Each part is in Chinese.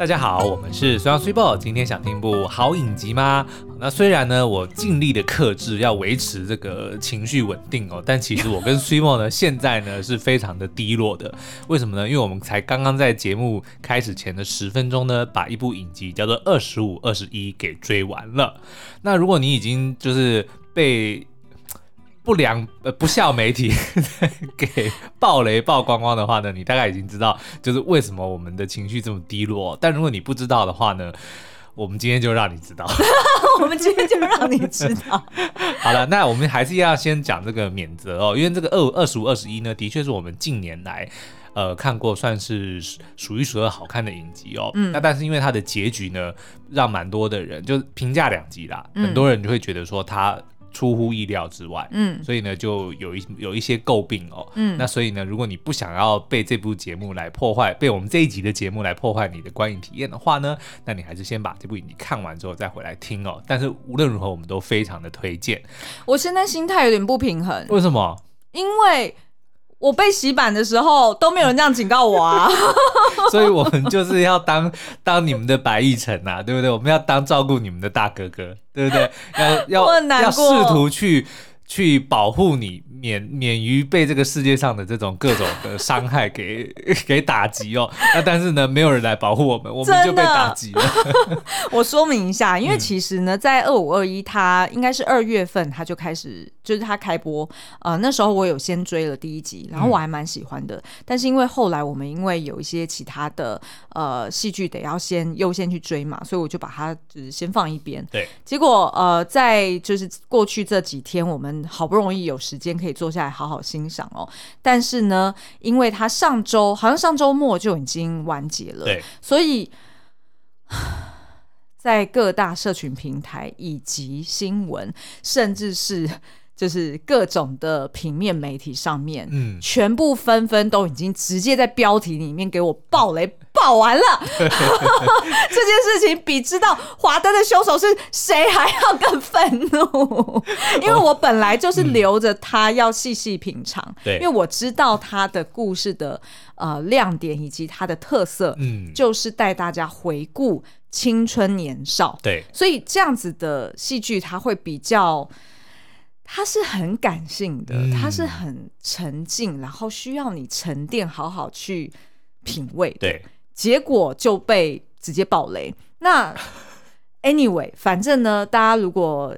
大家好，我们是虽阳虽报。今天想听部好影集吗？那虽然呢，我尽力的克制，要维持这个情绪稳定哦，但其实 我跟虽报呢，现在呢是非常的低落的。为什么呢？因为我们才刚刚在节目开始前的十分钟呢，把一部影集叫做《二十五二十一》给追完了。那如果你已经就是被不良呃不孝媒体 给暴雷曝光光的话呢，你大概已经知道就是为什么我们的情绪这么低落。但如果你不知道的话呢，我们今天就让你知道。我们今天就让你知道。好了，那我们还是要先讲这个免责哦，因为这个二二十五二十一呢，的确是我们近年来呃看过算是数一数二好看的影集哦。嗯。那但是因为它的结局呢，让蛮多的人就评价两极啦，嗯、很多人就会觉得说它。出乎意料之外，嗯，所以呢，就有一有一些诟病哦，嗯，那所以呢，如果你不想要被这部节目来破坏，被我们这一集的节目来破坏你的观影体验的话呢，那你还是先把这部影集看完之后再回来听哦。但是无论如何，我们都非常的推荐。我现在心态有点不平衡，为什么？因为。我被洗版的时候都没有人这样警告我啊，所以我们就是要当 当你们的白亦辰呐，对不对？我们要当照顾你们的大哥哥，对不对？要要 要试图去。去保护你免免于被这个世界上的这种各种的伤害给 给打击哦。那但是呢，没有人来保护我们，我们就被打击了。我说明一下，因为其实呢，在二五二一，它应该是二月份，它就开始就是它开播。呃，那时候我有先追了第一集，然后我还蛮喜欢的。嗯、但是因为后来我们因为有一些其他的呃戏剧得要先优先去追嘛，所以我就把它就是先放一边。对。结果呃，在就是过去这几天，我们好不容易有时间可以坐下来好好欣赏哦，但是呢，因为他上周好像上周末就已经完结了，对，所以 在各大社群平台以及新闻，甚至是就是各种的平面媒体上面，嗯，全部纷纷都已经直接在标题里面给我爆雷。爆完了，这件事情比知道华灯的凶手是谁还要更愤怒，因为我本来就是留着他要细细品尝，对，因为我知道他的故事的呃亮点以及他的特色，嗯，就是带大家回顾青春年少，对，所以这样子的戏剧它会比较，它是很感性的，他是很沉静，然后需要你沉淀，好好去品味，对。结果就被直接爆雷。那 anyway，反正呢，大家如果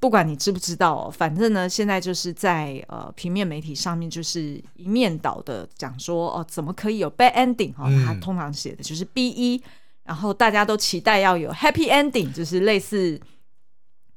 不管你知不知道，反正呢，现在就是在呃平面媒体上面就是一面倒的讲说哦，怎么可以有 bad ending 哈、哦？他通常写的就是 BE，然后大家都期待要有 happy ending，就是类似。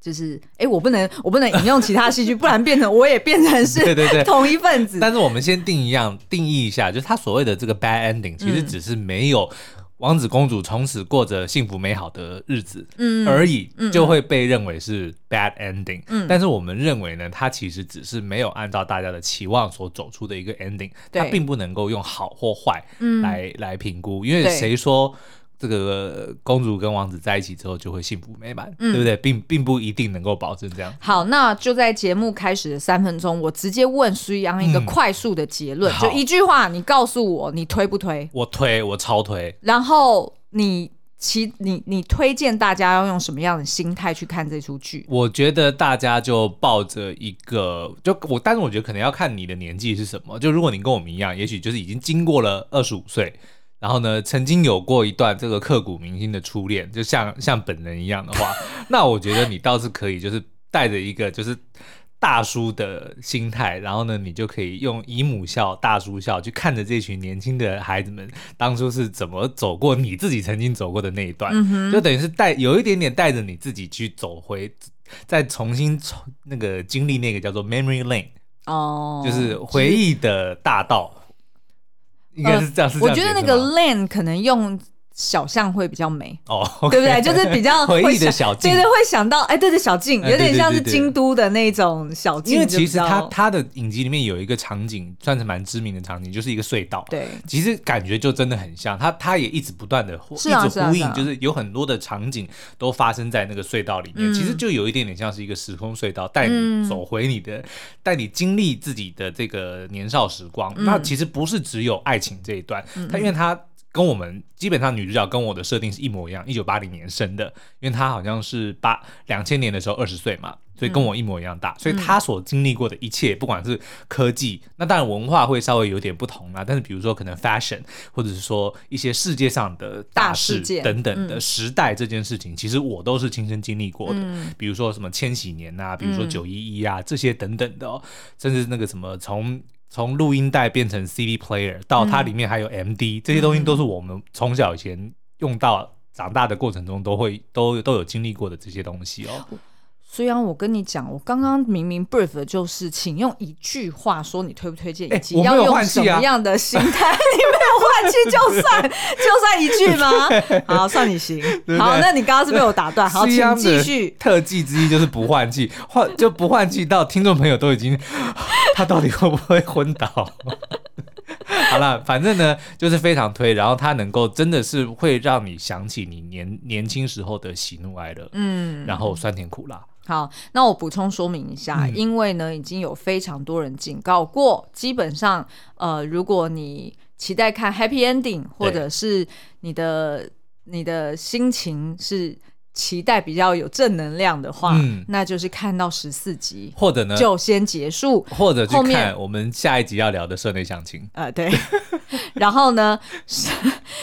就是哎、欸，我不能，我不能引用其他戏剧，不然变成我也变成是对对对同一份子。但是我们先定一样定义一下，就是他所谓的这个 bad ending，其实只是没有王子公主从此过着幸福美好的日子而已，就会被认为是 bad ending。嗯，但是我们认为呢，它其实只是没有按照大家的期望所走出的一个 ending，它并不能够用好或坏来来评估，因为谁说？这个公主跟王子在一起之后就会幸福美满，嗯、对不对？并并不一定能够保证这样。好，那就在节目开始的三分钟，我直接问苏阳一个快速的结论，嗯、就一句话，你告诉我，你推不推？我推，我超推。然后你其你你推荐大家要用什么样的心态去看这出剧？我觉得大家就抱着一个，就我，但是我觉得可能要看你的年纪是什么。就如果你跟我们一样，也许就是已经经过了二十五岁。然后呢，曾经有过一段这个刻骨铭心的初恋，就像像本人一样的话，那我觉得你倒是可以，就是带着一个就是大叔的心态，然后呢，你就可以用姨母笑、大叔笑去看着这群年轻的孩子们当初是怎么走过你自己曾经走过的那一段，就等于是带有一点点带着你自己去走回，再重新从那个经历那个叫做 memory lane 哦，就是回忆的大道。应该是这样，是这样。我觉得那个 lane 可能用。小巷会比较美哦，okay, 对不对？就是比较 回忆的小径，对对，会想到哎，对对，小径有点像是京都的那种小径。因为其实它它的影集里面有一个场景，算是蛮知名的场景，就是一个隧道。对，其实感觉就真的很像，它它也一直不断的一直呼应，就是有很多的场景都发生在那个隧道里面。其实就有一点点像是一个时空隧道，带你走回你的，带你经历自己的这个年少时光。那其实不是只有爱情这一段，它因为它。跟我们基本上女主角跟我的设定是一模一样，一九八零年生的，因为她好像是八两千年的时候二十岁嘛，所以跟我一模一样大，嗯、所以她所经历过的一切，不管是科技，那当然文化会稍微有点不同啦，但是比如说可能 fashion，或者是说一些世界上的大事等等的时代这件事情，嗯、其实我都是亲身经历过的，嗯、比如说什么千禧年啊，比如说九一一啊这些等等的，哦，甚至那个什么从。从录音带变成 CD player，到它里面还有 MD，、嗯、这些东西都是我们从小以前用到长大的过程中都会都都有经历过的这些东西哦。虽然我跟你讲，我刚刚明明 brief 的就是，请用一句话说你推不推荐，以及要用什么样的心态。你没有换气就算就算一句吗？好，算你行。好，那你刚刚是被我打断。好，请继续。特技之一就是不换气，换就不换气到听众朋友都已经，他到底会不会昏倒？好了，反正呢就是非常推，然后它能够真的是会让你想起你年年轻时候的喜怒哀乐，嗯，然后酸甜苦辣。好，那我补充说明一下，嗯、因为呢，已经有非常多人警告过，基本上，呃，如果你期待看 Happy Ending，或者是你的你的心情是期待比较有正能量的话，嗯、那就是看到十四集，或者呢就先结束，或者去看我们下一集要聊的社内详情。呃，对，然后呢，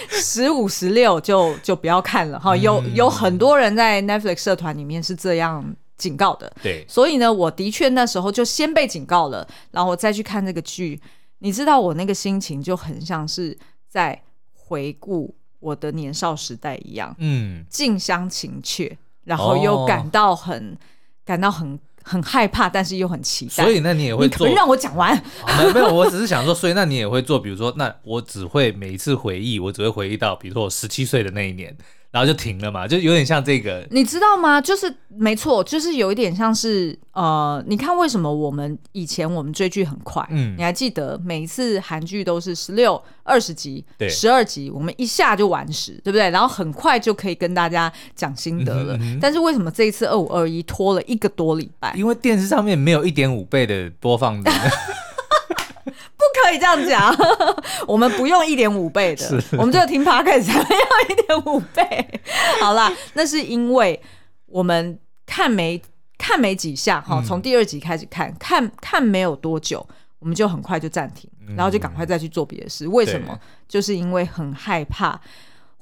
十五十六就就不要看了哈，有有很多人在 Netflix 社团里面是这样。警告的，对，所以呢，我的确那时候就先被警告了，然后我再去看这个剧，你知道我那个心情就很像是在回顾我的年少时代一样，嗯，近乡情怯，然后又感到很、哦、感到很很害怕，但是又很期待。所以那你也会做？让我讲完。没有，我只是想说，所以那你也会做？比如说，那我只会每一次回忆，我只会回忆到，比如说我十七岁的那一年。然后就停了嘛，就有点像这个，你知道吗？就是没错，就是有一点像是呃，你看为什么我们以前我们追剧很快？嗯，你还记得每一次韩剧都是十六、二十集、十二集，我们一下就完事，对不对？然后很快就可以跟大家讲心得了。嗯哼嗯哼，但是为什么这一次二五二一拖了一个多礼拜？因为电视上面没有一点五倍的播放率。不可以这样讲，我们不用一点五倍的，我们就听 Podcast 才要一点五倍。好啦，那是因为我们看没看没几下哈，从第二集开始看，看看没有多久，我们就很快就暂停，然后就赶快再去做别的事。为什么？就是因为很害怕。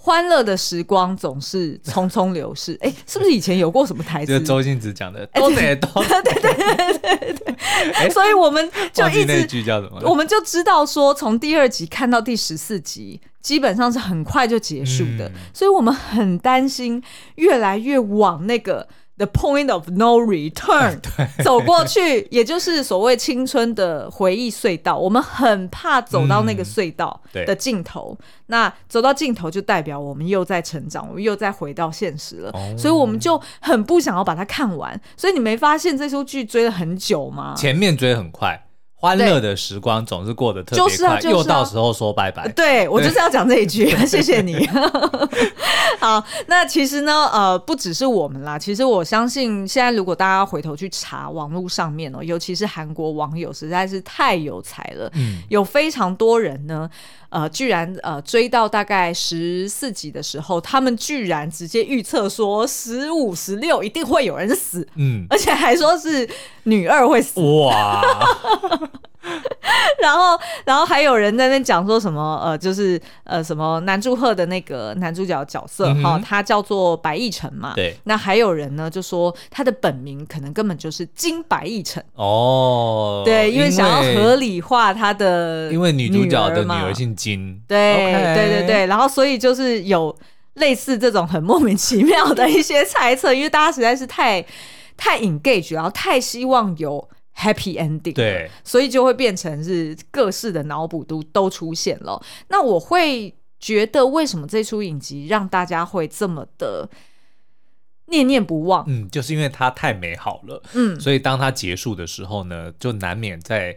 欢乐的时光总是匆匆流逝，哎，是不是以前有过什么台词？就是周星驰讲的，都得都 对对对对对对。所以我们就一直那句叫什么？我们就知道说，从第二集看到第十四集，基本上是很快就结束的，嗯、所以我们很担心越来越往那个。The point of no return，走过去，也就是所谓青春的回忆隧道。我们很怕走到那个隧道的尽头。那走到尽头，就代表我们又在成长，我们又在回到现实了。所以我们就很不想要把它看完。所以你没发现这出剧追了很久吗？前面追很快。欢乐的时光总是过得特别快，就是啊就是啊、又到时候说拜拜。对，我就是要讲这一句，对 谢谢你。好，那其实呢，呃，不只是我们啦，其实我相信现在如果大家回头去查网络上面哦，尤其是韩国网友实在是太有才了，嗯，有非常多人呢。呃，居然呃追到大概十四集的时候，他们居然直接预测说十五、十六一定会有人死，嗯，而且还说是女二会死，哇！然后，然后还有人在那讲说什么呃，就是呃什么南柱赫的那个男主角角色哈、他叫做白亦辰嘛，对。那还有人呢就说他的本名可能根本就是金白亦辰。哦，对，因为想要合理化他的，因为女主角的女儿姓金，对 Okay 对对对，然后所以就是有类似这种很莫名其妙的一些猜测，因为大家实在是太太 engage，然后太希望有。Happy ending，对，所以就会变成是各式的脑补都都出现了。那我会觉得，为什么这出影集让大家会这么的念念不忘？嗯，就是因为它太美好了，嗯，所以当它结束的时候呢，就难免在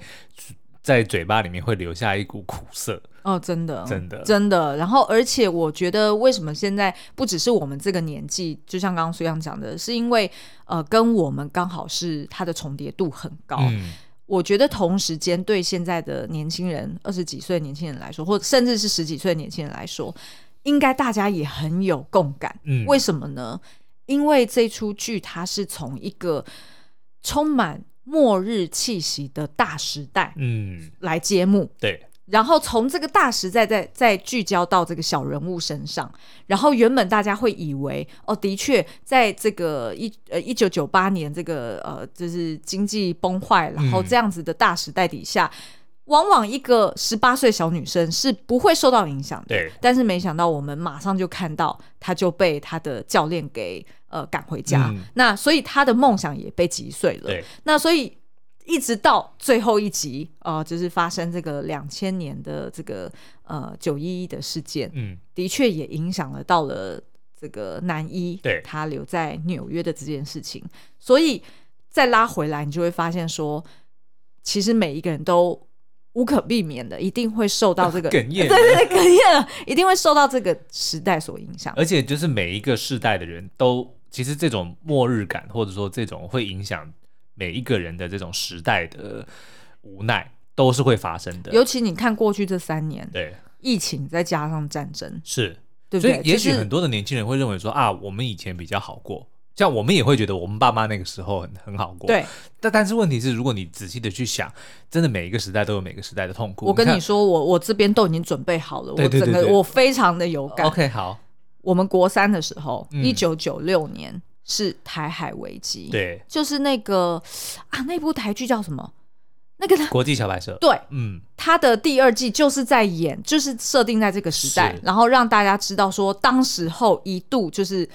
在嘴巴里面会留下一股苦涩。哦，真的，真的，真的。然后，而且我觉得，为什么现在不只是我们这个年纪，就像刚刚苏阳讲的，是因为呃，跟我们刚好是它的重叠度很高。嗯我觉得同时间对现在的年轻人，二十几岁年轻人来说，或者甚至是十几岁年轻人来说，应该大家也很有共感。嗯，为什么呢？因为这出剧它是从一个充满末日气息的大时代，嗯，来揭幕。对。然后从这个大时代再再聚焦到这个小人物身上，然后原本大家会以为哦，的确在这个一呃一九九八年这个呃就是经济崩坏，然后这样子的大时代底下，嗯、往往一个十八岁小女生是不会受到影响的。对，但是没想到我们马上就看到她就被她的教练给呃赶回家，嗯、那所以她的梦想也被击碎了。对，那所以。一直到最后一集，呃，就是发生这个两千年的这个呃九一一的事件，嗯，的确也影响了到了这个男一，对，他留在纽约的这件事情，所以再拉回来，你就会发现说，其实每一个人都无可避免的，一定会受到这个 哽咽，对对对，哽咽了，一定会受到这个时代所影响，而且就是每一个世代的人都，其实这种末日感，或者说这种会影响。每一个人的这种时代的无奈都是会发生的，尤其你看过去这三年，对疫情再加上战争，是对不对？所以也许很多的年轻人会认为说啊，我们以前比较好过，像我们也会觉得我们爸妈那个时候很很好过，对。但但是问题是，如果你仔细的去想，真的每一个时代都有每个时代的痛苦。我跟你说，我我这边都已经准备好了，对对对对，我整个我非常的有感。OK，好，我们国三的时候，一九九六年。是台海危机，对，就是那个啊，那部台剧叫什么？那个国际小白蛇，对，嗯，他的第二季就是在演，就是设定在这个时代，然后让大家知道说，当时候一度就是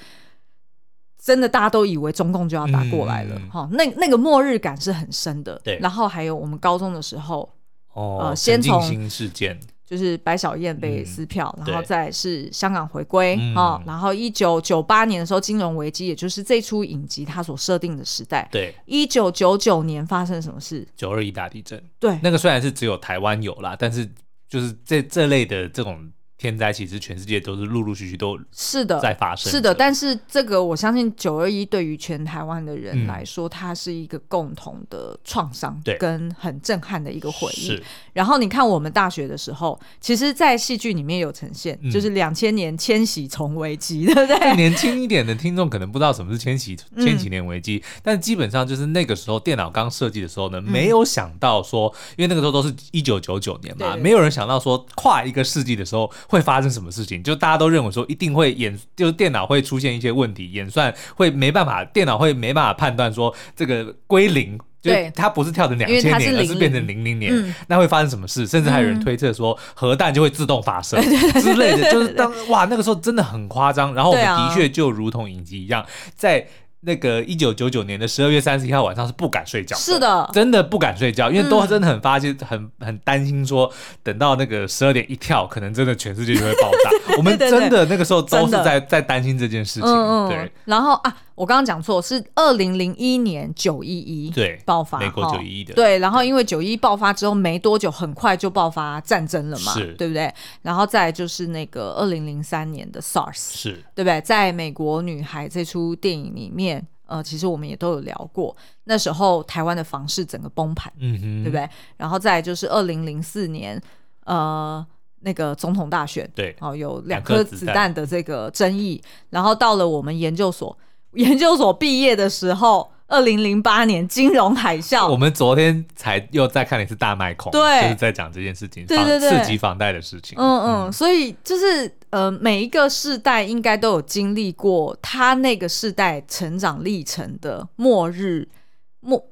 真的，大家都以为中共就要打过来了，哈、嗯，那那个末日感是很深的，对。然后还有我们高中的时候，哦，呃，先从新事件。就是白小燕被撕票，嗯、然后再是香港回归啊、嗯，然后一九九八年的时候金融危机，也就是这出影集它所设定的时代。对，一九九九年发生什么事？九二一大地震。对，那个虽然是只有台湾有啦，但是就是这这类的这种。天灾其实全世界都是陆陆续续都是的在发生，是的。但是这个我相信九二一对于全台湾的人来说，它是一个共同的创伤，对，跟很震撼的一个回忆。然后你看我们大学的时候，其实，在戏剧里面有呈现，就是两千年千禧虫危机，对不对？年轻一点的听众可能不知道什么是千禧千禧年危机，但基本上就是那个时候电脑刚设计的时候呢，没有想到说，因为那个时候都是一九九九年嘛，没有人想到说跨一个世纪的时候。会发生什么事情？就大家都认为说一定会演，就是电脑会出现一些问题，演算会没办法，电脑会没办法判断说这个归零，就它不是跳成两千年，而是变成零零年，嗯，那会发生什么事？甚至还有人推测说核弹就会自动发射 之类的，就是当哇那个时候真的很夸张。然后我们的确就如同影集一样，在。那个一九九九年的十二月三十一号晚上是不敢睡觉，是的，真的不敢睡觉，因为都真的很发现，很很担心说，等到那个十二点一跳，可能真的全世界就会爆炸。我们真的那个时候都是在在担心这件事情。对，然后啊，我刚刚讲错，是二零零一年九一一对爆发，美国九一一的对，然后因为九一一爆发之后没多久，很快就爆发战争了嘛，是，对不对？然后再就是那个二零零三年的 SARS，是对不对？在美国女孩这出电影里面。呃，其实我们也都有聊过，那时候台湾的房市整个崩盘，嗯哼，对不对？然后再来就是二零零四年，呃，那个总统大选，对，哦，有两颗子弹的这个争议，然后到了我们研究所，研究所毕业的时候。二零零八年金融海啸，我们昨天才又再看了一次大卖空，对，就是在讲这件事情，对对对，刺激房贷的事情。嗯嗯，所以就是呃，每一个世代应该都有经历过他那个世代成长历程的末日末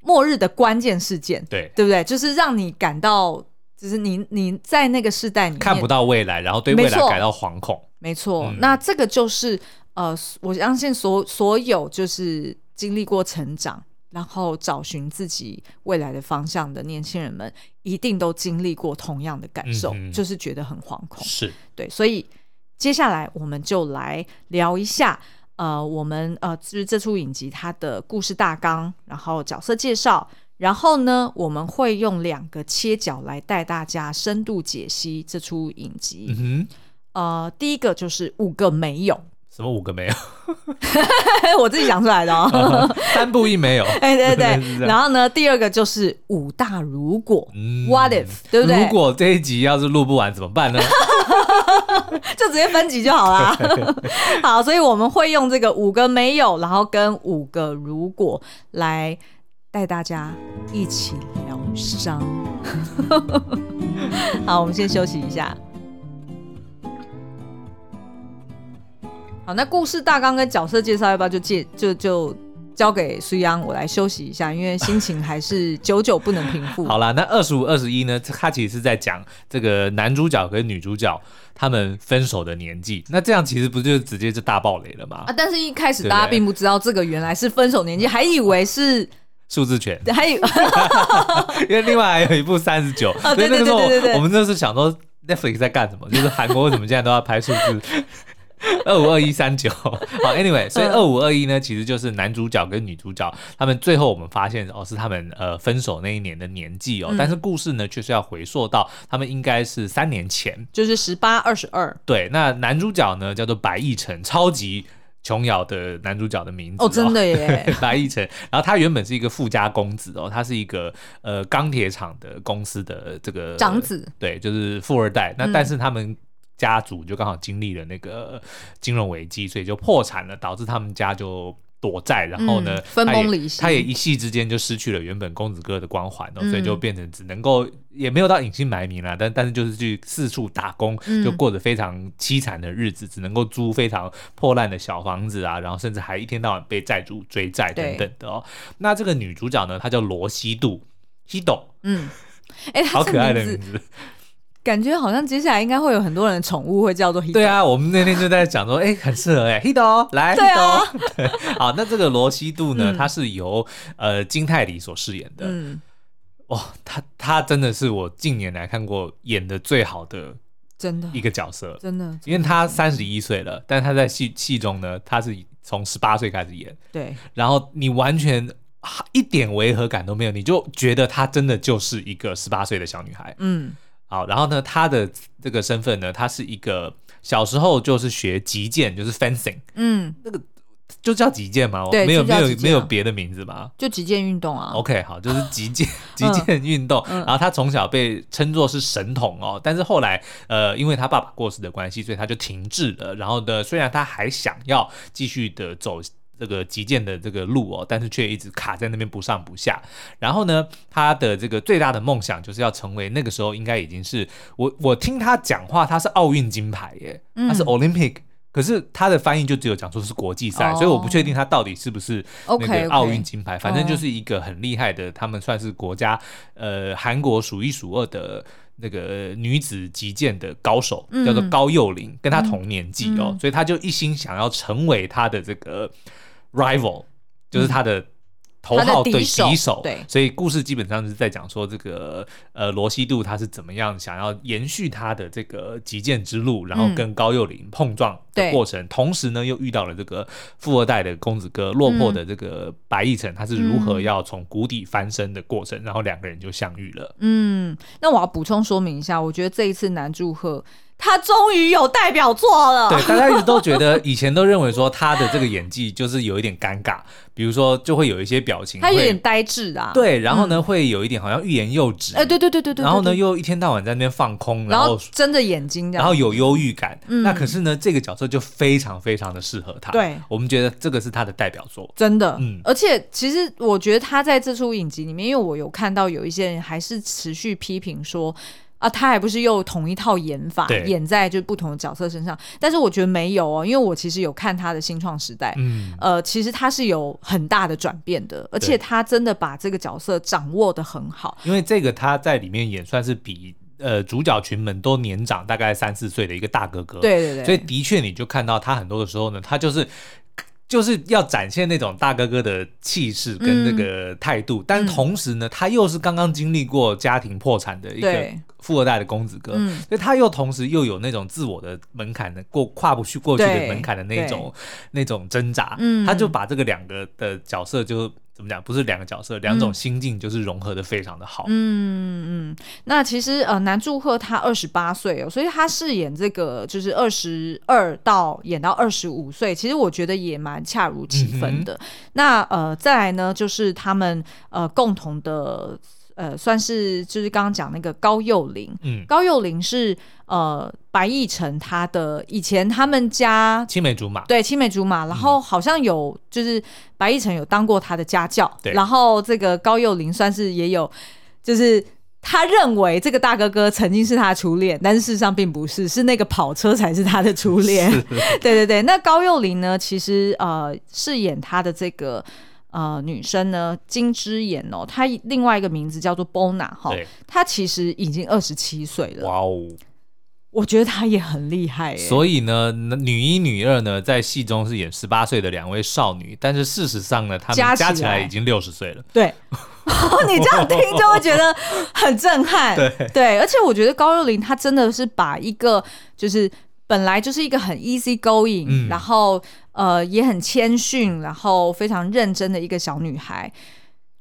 末日的关键事件，对对不对？就是让你感到，就是你你在那个世代你看不到未来，然后对未来感到惶恐。没错，嗯，那这个就是呃，我相信所所有就是。经历过成长，然后找寻自己未来的方向的年轻人们，一定都经历过同样的感受，嗯、就是觉得很惶恐。是对，所以接下来我们就来聊一下，呃，我们呃，就是这出影集它的故事大纲，然后角色介绍，然后呢，我们会用两个切角来带大家深度解析这出影集。嗯哼，呃，第一个就是五个没有。什么五个没有？我自己想出来的哦。三不一没有。哎，对对对。然后呢，第二个就是五大如果、嗯、，What if，对不对？如果这一集要是录不完怎么办呢？就直接分集就好啦。好，所以我们会用这个五个没有，然后跟五个如果来带大家一起疗伤。好，我们先休息一下。好，那故事大纲跟角色介绍要不要就介就就交给苏央我来休息一下，因为心情还是久久不能平复。好啦，那二十五二十一呢？他其实是在讲这个男主角跟女主角他们分手的年纪。那这样其实不就直接就大爆雷了吗？啊！但是一开始大家并不知道这个原来是分手年纪，还以为是数字权，还以为 因为另外还有一部三十九，所以那个时候我们那时候想说 Netflix 在干什么？就是韩国为什么现在都要拍数字？二五二一三九，好，Anyway，所以二五二一呢，其实就是男主角跟女主角他们最后我们发现哦，是他们呃分手那一年的年纪哦，嗯、但是故事呢却是要回溯到他们应该是三年前，就是十八二十二。对，那男主角呢叫做白亦辰，超级琼瑶的男主角的名字哦，哦真的耶，白亦辰。然后他原本是一个富家公子哦，他是一个呃钢铁厂的公司的这个长子，对，就是富二代。那但是他们。嗯家族就刚好经历了那个金融危机，所以就破产了，导致他们家就躲债，然后呢，嗯、分崩离析，他也一夕之间就失去了原本公子哥的光环，嗯、所以就变成只能够也没有到隐姓埋名了，但但是就是去四处打工，就过着非常凄惨的日子，嗯、只能够租非常破烂的小房子啊，然后甚至还一天到晚被债主追债等等的哦。那这个女主角呢，她叫罗西度，西斗，嗯，哎、欸，好可爱的名字。感觉好像接下来应该会有很多人的宠物会叫做。对啊，我们那天就在讲说，哎、欸，很适合哎，Hito 来，Hito。啊、对，好，那这个罗西度呢，他、嗯、是由呃金泰梨所饰演的。嗯，哇，他他真的是我近年来看过演的最好的真的。一个角色，真的，因为他三十一岁了，但是他在戏戏中呢，他是从十八岁开始演，对，然后你完全一点违和感都没有，你就觉得他真的就是一个十八岁的小女孩，嗯。好，然后呢，他的这个身份呢，他是一个小时候就是学击剑，就是 fencing，嗯，那个就叫击剑吗？对，没有没有没有别的名字吗？就击剑运动啊。OK，好，就是击剑 击剑运动。然后他从小被称作是神童哦，但是后来呃，因为他爸爸过世的关系，所以他就停滞了。然后呢，虽然他还想要继续的走。这个击剑的这个路哦，但是却一直卡在那边不上不下。然后呢，他的这个最大的梦想就是要成为那个时候应该已经是我我听他讲话，他是奥运金牌耶，他是 Olympic，、嗯、可是他的翻译就只有讲说是国际赛，哦、所以我不确定他到底是不是那个奥运金牌。Okay, okay. 反正就是一个很厉害的，他们算是国家呃韩国数一数二的。那个女子击剑的高手叫做高幼玲，跟她同年纪哦，所以他就一心想要成为他的这个 rival，就是他的。头号对敌手，对，所以故事基本上是在讲说这个呃罗西度他是怎么样想要延续他的这个击剑之路，然后跟高幼霖碰撞的过程，同时呢又遇到了这个富二代的公子哥落魄的这个白亦辰，他是如何要从谷底翻身的过程，然后两个人就相遇了。嗯，那我要补充说明一下，我觉得这一次南柱赫。他终于有代表作了。对，大家一直都觉得，以前都认为说他的这个演技就是有一点尴尬，比如说就会有一些表情，他有点呆滞啊。对，然后呢，会有一点好像欲言又止。哎，对对对对对。然后呢，又一天到晚在那边放空，然后睁着眼睛，然后有忧郁感。那可是呢，这个角色就非常非常的适合他。对，我们觉得这个是他的代表作，真的。嗯，而且其实我觉得他在这出影集里面，因为我有看到有一些人还是持续批评说。啊，他还不是又同一套演法对。演在就不同的角色身上，但是我觉得没有哦，因为我其实有看他的新创时代，嗯，呃，其实他是有很大的转变的，而且他真的把这个角色掌握的很好。因为这个他在里面演算是比呃主角群们都年长大概三四岁的一个大哥哥，对对对，所以的确你就看到他很多的时候呢，他就是。就是要展现那种大哥哥的气势跟那个态度，嗯、但同时呢，他又是刚刚经历过家庭破产的一个富二代的公子哥，嗯、所以他又同时又有那种自我的门槛的过跨不去过去的门槛的那种那种挣扎，嗯、他就把这个两个的角色就怎么讲？不是两个角色，两种心境就是融合的非常的好。嗯嗯，那其实呃，南柱赫他二十八岁哦，所以他饰演这个就是二十二到演到二十五岁，其实我觉得也蛮恰如其分的。嗯、那呃，再来呢，就是他们呃共同的。呃，算是就是刚刚讲那个高幼霖，嗯，高幼霖是呃白易辰他的以前他们家青梅竹马，对青梅竹马，然后好像有就是白易辰有当过他的家教，对，然后这个高幼霖算是也有，就是他认为这个大哥哥曾经是他的初恋，但是事实上并不是，是那个跑车才是他的初恋，对对对，那高幼霖呢，其实呃饰演他的这个。呃，女生呢，金枝妍哦，她另外一个名字叫做 Bona 哈，她其实已经二十七岁了。哇哦，我觉得她也很厉害。所以呢，女一、女二呢，在戏中是演十八岁的两位少女，但是事实上呢，她们加起来已经六十岁了。对，你这样听就会觉得很震撼。对对，而且我觉得高幼霖她真的是把一个就是。本来就是一个很 easy going，、嗯、然后呃也很谦逊，然后非常认真的一个小女孩。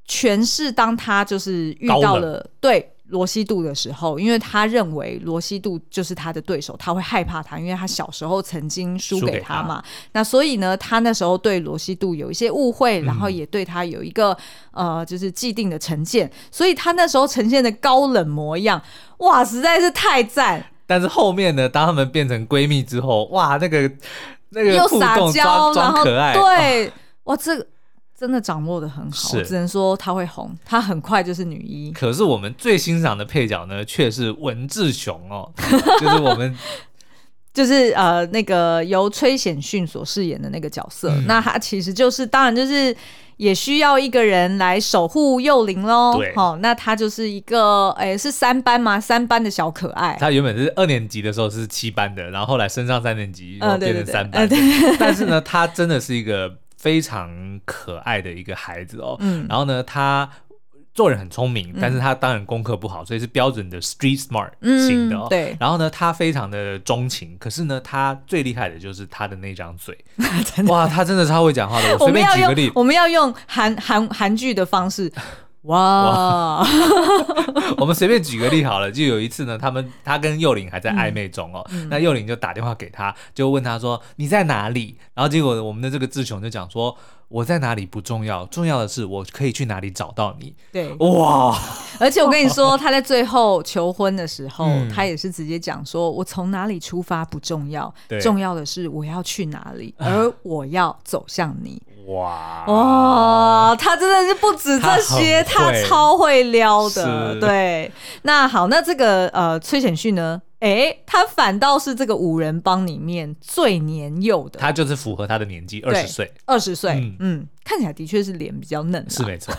全是当她就是遇到了对罗西度的时候，因为她认为罗西度就是她的对手，她会害怕他，因为她小时候曾经输给他嘛。那所以呢，她那时候对罗西度有一些误会，然后也对他有一个、嗯、呃就是既定的成见，所以她那时候呈现的高冷模样，哇，实在是太赞。但是后面呢，当他们变成闺蜜之后，哇，那个那个互动装装可爱，对，哇，这个真的掌握的很好，我只能说她会红，她很快就是女一。可是我们最欣赏的配角呢，却是文志雄哦，就是我们就是呃那个由崔显训所饰演的那个角色，嗯、那他其实就是当然就是。也需要一个人来守护幼灵喽。对，好、哦，那他就是一个，哎、欸，是三班吗？三班的小可爱。他原本是二年级的时候是七班的，然后后来升上三年级，然后变成三班。但是呢，他真的是一个非常可爱的一个孩子哦。嗯。然后呢，他。做人很聪明，但是他当然功课不好，嗯、所以是标准的 street smart 型的、哦嗯。对。然后呢，他非常的钟情，可是呢，他最厉害的就是他的那张嘴。哇，他真的超会讲话的。我随便举个例，我们要用韩韩韩剧的方式。哇，哇 我们随便举个例好了，就有一次呢，他们他跟幼玲还在暧昧中哦，嗯、那幼玲就打电话给他，就问他说你在哪里？然后结果我们的这个志雄就讲说我在哪里不重要，重要的是我可以去哪里找到你。对，哇！而且我跟你说，他在最后求婚的时候，嗯、他也是直接讲说，我从哪里出发不重要，对重要的是我要去哪里，而我要走向你。哇哇，他真的是不止这些，他，他超会撩的。对，那好，那这个呃崔显旭呢？哎，他反倒是这个五人帮里面最年幼的，他就是符合他的年纪，二十岁，二十岁，嗯，嗯，看起来的确是脸比较嫩，是没错。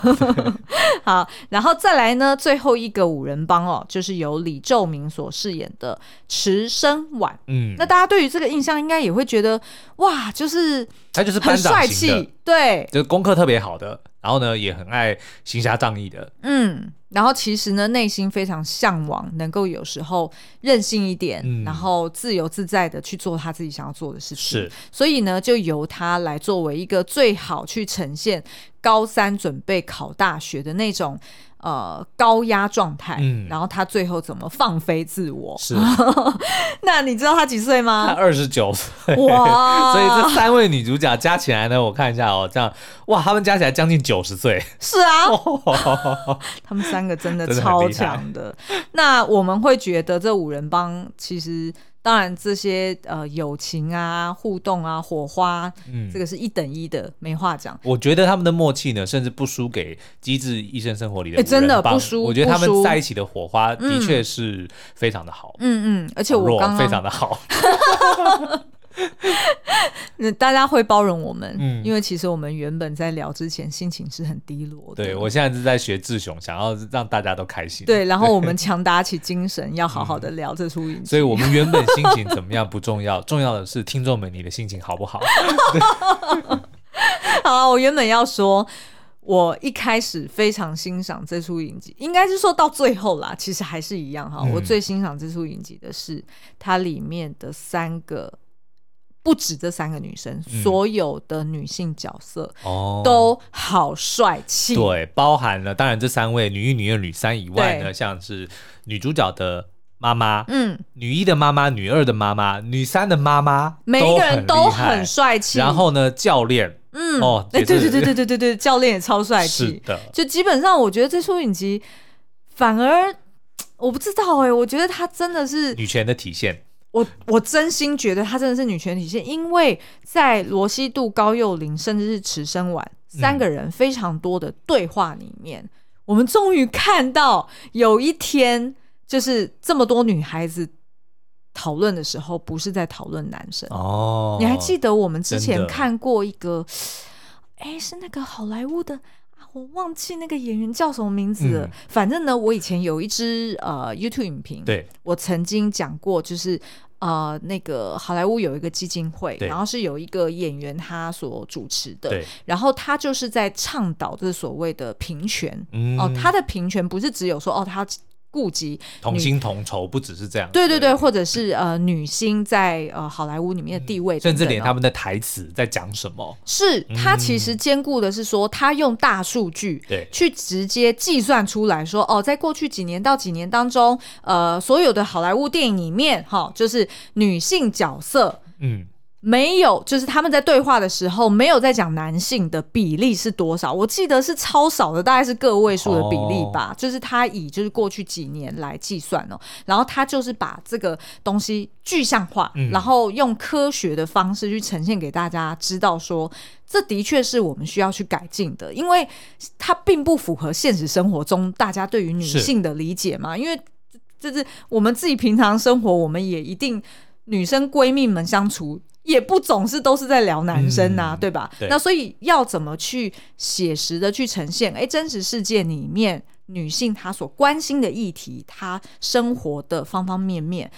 好，然后再来呢，最后一个五人帮哦，就是由李宙明所饰演的池生晚，嗯，那大家对于这个印象应该也会觉得哇，就是他就是很帅气，对，就是功课特别好的。然后呢，也很爱行侠仗义的。嗯，然后其实呢，内心非常向往能够有时候任性一点，嗯、然后自由自在的去做他自己想要做的事情。是，所以呢，就由他来作为一个最好去呈现高三准备考大学的那种。呃，高压状态，嗯，然后他最后怎么放飞自我？是，那你知道他几岁吗？他二十九岁，哇！所以这三位女主角加起来呢，我看一下哦，这样，哇，他们加起来将近九十岁。是啊，哦、他们三个真的超强的。的那我们会觉得这五人帮其实。当然，这些呃友情啊、互动啊、火花，嗯，这个是一等一的，没话讲。我觉得他们的默契呢，甚至不输给《机智医生生活》里的。真的不输。我觉得他们在一起的火花的确是非常的好。嗯嗯，而且我刚刚非常的好。那大家会包容我们，嗯，因为其实我们原本在聊之前心情是很低落的。对，我现在是在学志雄，想要让大家都开心。对，然后 我们强打起精神，要好好的聊这出影集。所以我们原本心情怎么样不重要，重要的是听众们你的心情好不好？好啊，我原本要说，我一开始非常欣赏这出影集，应该是说到最后啦，其实还是一样哈。嗯，我最欣赏这出影集的是它里面的三个。不止这三个女生，嗯、所有的女性角色哦都好帅气。对，包含了当然这三位女一、女二、女三以外呢，像是女主角的妈妈，嗯，女一的妈妈、女二的妈妈、女三的妈妈，每一个人都很帅气。然后呢，教练，嗯，哦，对对对对对对对对，教练也超帅气。是的，就基本上我觉得这出影集反而我不知道哎、欸，我觉得它真的是女权的体现。我我真心觉得她真的是女权体现，因为在罗西度、高幼霖，甚至是池生晚三个人非常多的对话里面，嗯、我们终于看到有一天，就是这么多女孩子讨论的时候，不是在讨论男生哦。你还记得我们之前看过一个，哎，是那个好莱坞的。我忘记那个演员叫什么名字了。嗯、反正呢，我以前有一支呃 YouTube 影评，对，我曾经讲过，就是呃那个好莱坞有一个基金会，然后是有一个演员他所主持的，对。然后他就是在倡导这所谓的平权，嗯、哦，他的平权不是只有说哦他。顾及同薪同酬，不只是这样。对对对，或者是呃，女星在呃好莱坞里面的地位甚至连他们的台词在讲什么，是他其实兼顾的是说，他用大数据对去直接计算出来说，哦，在过去几年到几年当中，呃，所有的好莱坞电影里面，哈，就是女性角色，嗯。没有，就是他们在对话的时候没有在讲男性的比例是多少，我记得是超少的，大概是个位数的比例吧。Oh. 就是他以就是过去几年来计算哦，然后他就是把这个东西具象化，嗯、然后用科学的方式去呈现给大家知道说，这的确是我们需要去改进的，因为它并不符合现实生活中大家对于女性的理解嘛。因为就是我们自己平常生活，我们也一定女生闺蜜们相处。也不总是都是在聊男生呐、啊，嗯、对吧？对。那所以要怎么去写实的去呈现？哎，真实世界里面女性她所关心的议题，她生活的方方面面，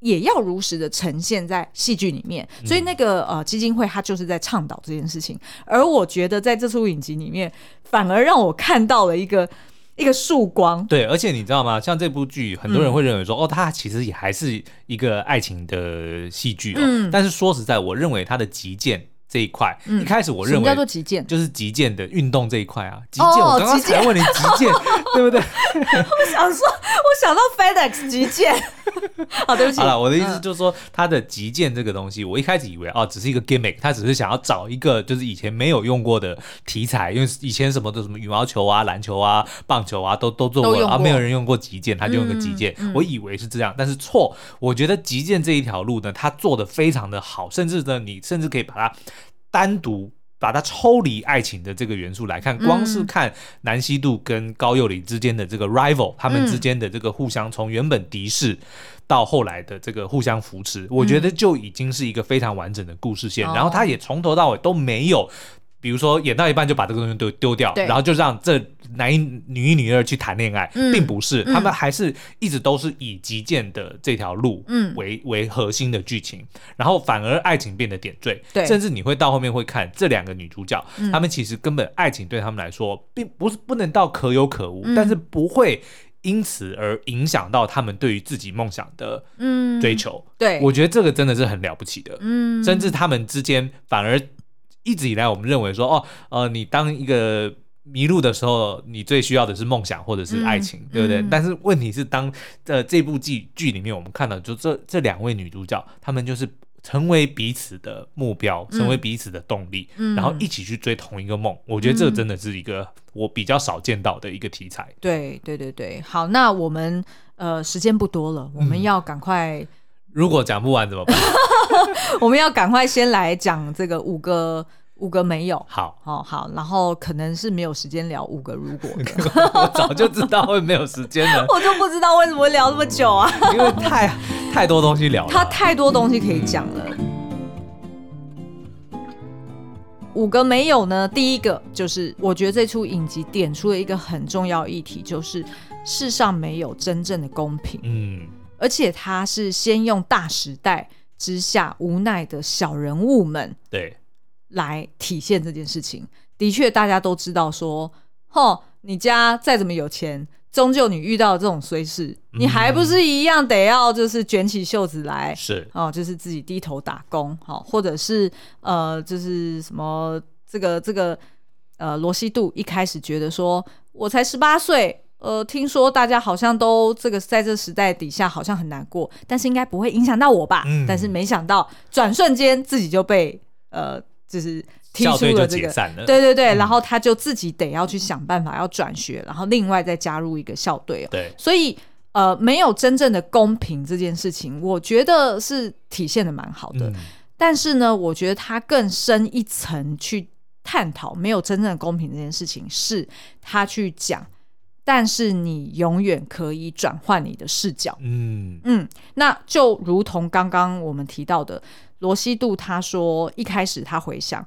也要如实的呈现在戏剧里面。所以那个呃基金会，它就是在倡导这件事情。而我觉得在这出影集里面，反而让我看到了一个。一个束光，对，而且你知道吗？像这部剧，很多人会认为说，嗯、哦，它其实也还是一个爱情的戏剧哦。嗯、但是说实在，我认为它的极简。这一块，嗯、一开始我认为叫做击剑，就是击剑的运动这一块啊。击剑，我刚刚才问你击剑，对不对？我想说，我想到 FedEx 击剑。好，对不起。好了，我的意思就是说，它的击剑这个东西，我一开始以为哦，只是一个 gimmick，他只是想要找一个就是以前没有用过的题材，因为以前什么的什么羽毛球啊、篮球啊、棒球啊，都都做过，过啊，没有人用过击剑，他就用个击剑。嗯、我以为是这样，但是错。我觉得击剑这一条路呢，他做的非常的好，甚至呢，你甚至可以把它。单独把它抽离爱情的这个元素来看，光是看南希度跟高幼霖之间的这个 rival，、嗯、他们之间的这个互相从原本敌视到后来的这个互相扶持，嗯、我觉得就已经是一个非常完整的故事线。嗯、然后他也从头到尾都没有。比如说演到一半就把这个东西都丢掉，然后就让这男一、女一、女二去谈恋爱，嗯、并不是，他们还是一直都是以极剑的这条路为、嗯、为核心的剧情，然后反而爱情变得点缀，甚至你会到后面会看这两个女主角，嗯、他们其实根本爱情对他们来说并不是不能到可有可无，嗯、但是不会因此而影响到他们对于自己梦想的追求。嗯、对，我觉得这个真的是很了不起的，嗯，甚至他们之间反而。一直以来，我们认为说，哦，呃，你当一个迷路的时候，你最需要的是梦想或者是爱情，嗯、对不对？嗯、但是问题是当，当呃这部剧剧里面，我们看到就这这两位女主角，她们就是成为彼此的目标，成为彼此的动力，嗯、然后一起去追同一个梦。嗯、我觉得这真的是一个我比较少见到的一个题材。对对对对，好，那我们呃时间不多了，我们要赶快。嗯如果讲不完怎么办？我们要赶快先来讲这个五个五个没有。好，好，好，然后可能是没有时间聊五个如果 我早就知道会没有时间了。我就不知道为什么会聊这么久啊？因为太太多东西聊了，他太多东西可以讲了。五个没有呢？第一个就是我觉得这出影集点出了一个很重要议题，就是世上没有真正的公平。嗯。而且他是先用大时代之下无奈的小人物们对。来体现这件事情。的确，大家都知道说，吼，你家再怎么有钱，终究你遇到这种衰事，你还不是一样得要就是卷起袖子来，是。哦，就是自己低头打工，好，或者是呃，就是什么这个这个呃，罗西度一开始觉得说，我才十八岁，呃，听说大家好像都这个在这时代底下好像很难过，但是应该不会影响到我吧？嗯，但是没想到转瞬间自己就被呃，就是。踢出了这个，对对对，然后他就自己得要去想办法要转学，然后另外再加入一个校队。对，所以呃，没有真正的公平这件事情，我觉得是体现的蛮好的。但是呢，我觉得他更深一层去探讨没有真正的公平这件事情，是他去讲，但是你永远可以转换你的视角。嗯嗯，那就如同刚刚我们提到的罗西度，他说一开始他回想。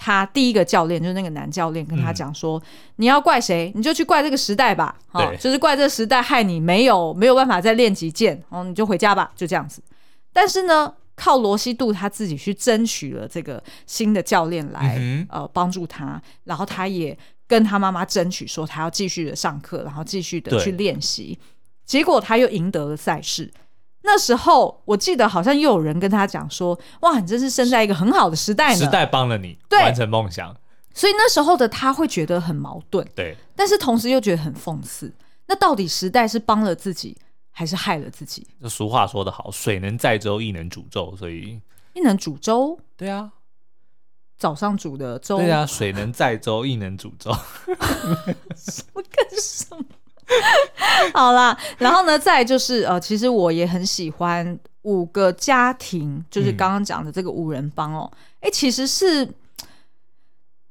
他第一个教练就是那个男教练，跟他讲说：“嗯、你要怪谁，你就去怪这个时代吧，啊、哦，就是怪这个时代害你没有没有办法再练击剑，哦，你就回家吧，就这样子。”但是呢，靠罗西度他自己去争取了这个新的教练来、嗯、呃帮助他，然后他也跟他妈妈争取说他要继续的上课，然后继续的去练习，对结果他又赢得了赛事。那时候我记得好像又有人跟他讲说：“哇，你真是生在一个很好的时代呢，时代帮了你对完成梦想。”所以那时候的他会觉得很矛盾，对，但是同时又觉得很讽刺。那到底时代是帮了自己还是害了自己？那俗话说得好，“水能载舟，亦能煮粥”，所以亦能煮粥。对啊，早上煮的粥。对啊，水能载舟，亦能煮粥。什么跟什么？好啦，然后呢，再就是呃，其实我也很喜欢五个家庭，就是刚刚讲的这个五人帮哦，哎、嗯，其实是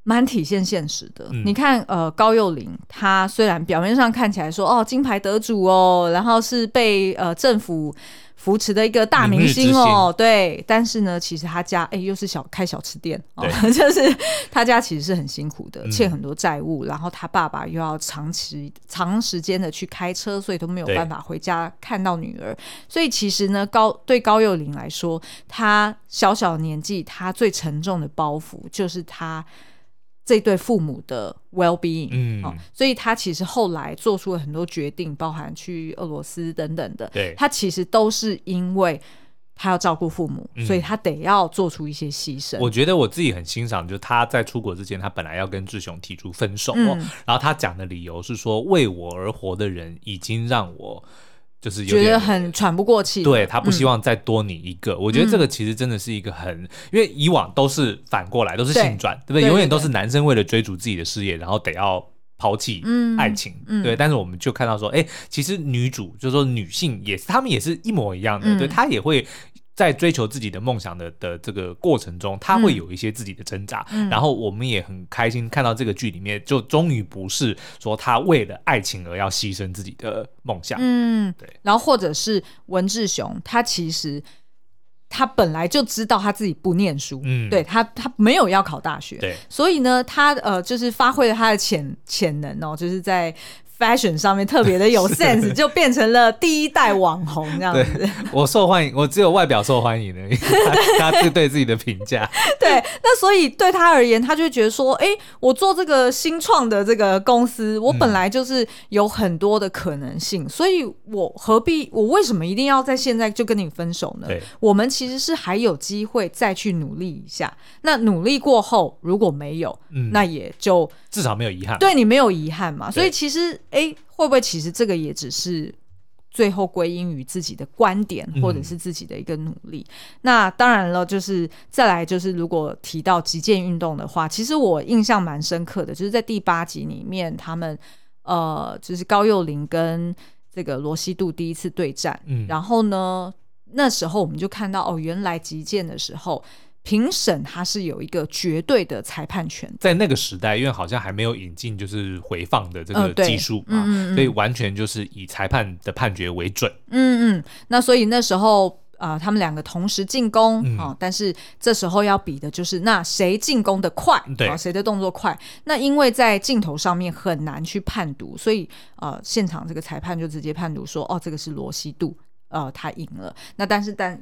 蛮体现现实的。嗯、你看，呃，高幼霖他虽然表面上看起来说哦金牌得主哦，然后是被呃政府。扶持的一个大明星哦，对，但是呢，其实他家哎又是小开小吃店哦，就是他家其实是很辛苦的，嗯、欠很多债务，然后他爸爸又要长期长时间的去开车，所以都没有办法回家看到女儿，所以其实呢，高对高幼霖来说，他小小年纪，他最沉重的包袱就是他。这对父母的 well being，嗯、哦，所以他其实后来做出了很多决定，包含去俄罗斯等等的，对，他其实都是因为他要照顾父母，嗯、所以他得要做出一些牺牲。我觉得我自己很欣赏，就是他在出国之前，他本来要跟志雄提出分手，嗯、然后他讲的理由是说，为我而活的人已经让我。就是有觉得很喘不过气，对，他不希望再多你一个。嗯、我觉得这个其实真的是一个很，嗯、因为以往都是反过来，都是性转，对，不对？永远都是男生为了追逐自己的事业，然后得要抛弃爱情，对。但是我们就看到说，哎，其实女主就是说女性也是，她们也是一模一样的，嗯、对，她也会。在追求自己的梦想的的这个过程中，他会有一些自己的挣扎，嗯、然后我们也很开心看到这个剧里面，就终于不是说他为了爱情而要牺牲自己的梦想，嗯，对。然后或者是文志雄，他其实他本来就知道他自己不念书，嗯，对他他没有要考大学，对，所以呢，他呃就是发挥了他的潜潜能哦，就是在。Fashion 上面特别的有 sense，就变成了第一代网红这样子。我受欢迎，我只有外表受欢迎的，他他是对自己的评价。对，那所以对他而言，他就觉得说，哎、欸，我做这个新创的这个公司，我本来就是有很多的可能性，嗯、所以我何必，我为什么一定要在现在就跟你分手呢？我们其实是还有机会再去努力一下。那努力过后，如果没有，嗯、那也就至少没有遗憾。对你没有遗憾嘛？所以其实。哎，会不会其实这个也只是最后归因于自己的观点，或者是自己的一个努力？嗯、那当然了，就是再来就是，如果提到击剑运动的话，其实我印象蛮深刻的，就是在第八集里面，他们呃，就是高幼霖跟这个罗西度第一次对战，嗯、然后呢，那时候我们就看到哦，原来击剑的时候。评审他是有一个绝对的裁判权，在那个时代，因为好像还没有引进就是回放的这个技术嘛，呃嗯嗯、所以完全就是以裁判的判决为准。嗯嗯，那所以那时候啊、呃，他们两个同时进攻啊、但是这时候要比的就是那谁进攻的快，对，谁的动作快。那因为在镜头上面很难去判读，所以呃，现场这个裁判就直接判读说，哦，这个是罗西度，呃，他赢了。那但是但。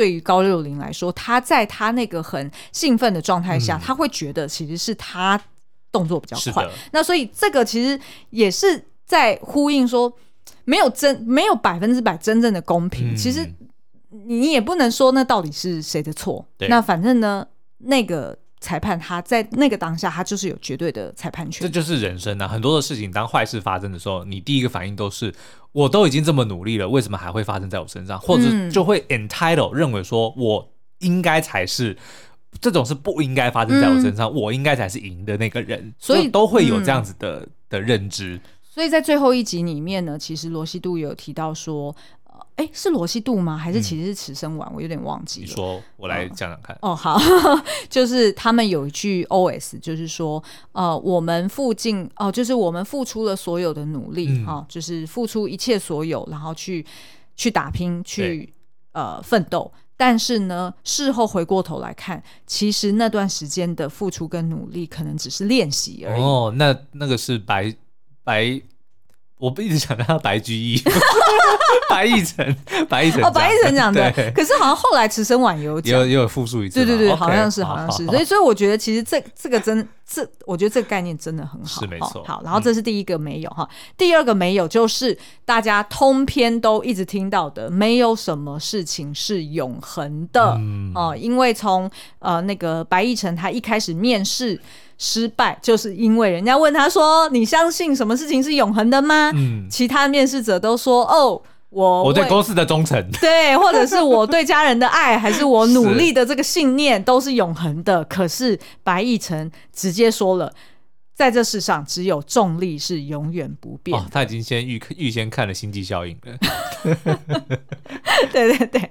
对于高六零来说，他在他那个很兴奋的状态下，嗯、他会觉得其实是他动作比较快。那所以这个其实也是在呼应说，没有真没有百分之百真正的公平。嗯、其实你也不能说那到底是谁的错。那反正呢，那个裁判他在那个当下，他就是有绝对的裁判权。这就是人生啊！很多的事情，当坏事发生的时候，你第一个反应都是：我都已经这么努力了，为什么还会发生在我身上？或者就会 entitle 认为说我应该才是。这种是不应该发生在我身上，嗯、我应该才是赢的那个人，所以都会有这样子的、嗯、的认知。所以在最后一集里面呢，其实罗西度有提到说，哎、呃，是罗西度吗？还是其实是慈生丸？我有点忘记了。你说，我来讲讲看。哦，好，就是他们有一句 OS，就是说，呃，我们附近哦，就是我们付出了所有的努力啊、嗯哦，就是付出一切所有，然后去去打拼，去呃奋斗。但是呢，事后回过头来看，其实那段时间的付出跟努力，可能只是练习而已。哦，那那个是白白。我不一直想让他白居易，白亦辰，白亦辰哦，白亦辰讲的。可是好像后来慈生晚有有有复述一次，对对对，好像是好像是。所以所以我觉得其实这这个真这，我觉得这个概念真的很好，是没错。好，然后这是第一个没有哈，第二个没有就是大家通篇都一直听到的，没有什么事情是永恒的哦，因为从呃那个白亦辰他一开始面试。失败就是因为人家问他说：“你相信什么事情是永恒的吗？”嗯，其他面试者都说：“哦，我我对公司的忠诚，对，或者是我对家人的爱，还是我努力的这个信念都是永恒的。”可是白亦辰直接说了。在这世上，只有重力是永远不变。哦，他已经先预预先看了《星际效应》了。对对对。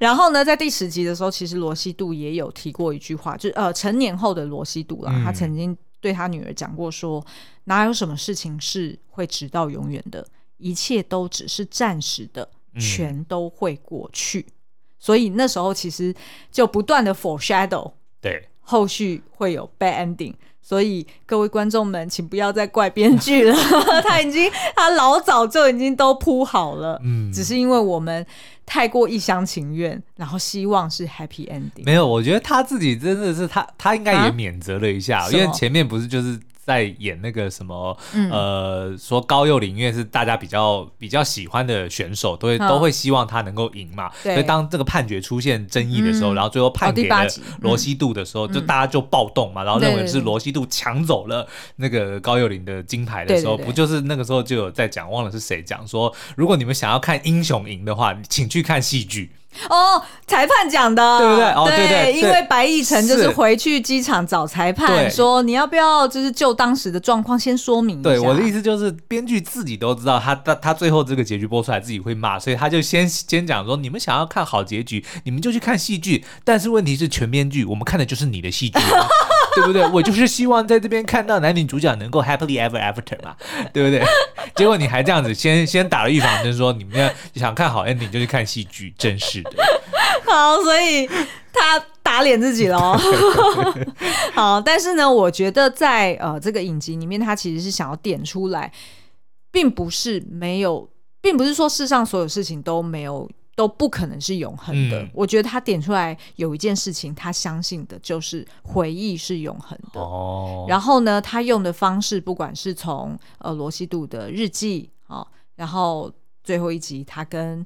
然后呢，在第十集的时候，其实罗西度也有提过一句话，就是呃，成年后的罗西度啦，嗯、他曾经对他女儿讲过说：“哪有什么事情是会直到永远的？一切都只是暂时的，全都会过去。嗯”所以那时候其实就不断的 foreshadow，对，后续会有 bad ending。所以各位观众们，请不要再怪编剧了，他已经他老早就已经都铺好了，嗯，只是因为我们太过一厢情愿，然后希望是 happy ending。没有，我觉得他自己真的是他，他应该也免责了一下，啊、因为前面不是就是。在演那个什么，嗯、呃，说高幼林因为是大家比较比较喜欢的选手，都会、嗯、都会希望他能够赢嘛。所以当这个判决出现争议的时候，嗯、然后最后判给了罗西度的时候，嗯、就大家就暴动嘛，然后认为是罗西度抢走了那个高幼林的金牌的时候，不就是那个时候就有在讲，忘了是谁讲说，如果你们想要看英雄赢的话，请去看戏剧。哦，裁判讲的，对不对？哦，对对，对，因为白亦晨就是回去机场找裁判，说你要不要就是就当时的状况先说明一下。对，我的意思就是，编剧自己都知道他他他最后这个结局播出来自己会骂，所以他就先先讲说，你们想要看好结局，你们就去看戏剧。但是问题是，全编剧我们看的就是你的戏剧。对不对？我就是希望在这边看到男女主角能够 happily ever after 嘛，对不对？结果你还这样子先先打了预防针，说你们要想看好 ending 就去看戏剧，真是的。好，所以他打脸自己喽。好，但是呢，我觉得在呃这个影集里面，他其实是想要点出来，并不是没有，并不是说世上所有事情都没有。都不可能是永恒的。嗯、我觉得他点出来有一件事情，他相信的就是回忆是永恒的。哦。然后呢，他用的方式，不管是从呃罗西度的日记，哦，然后最后一集他跟。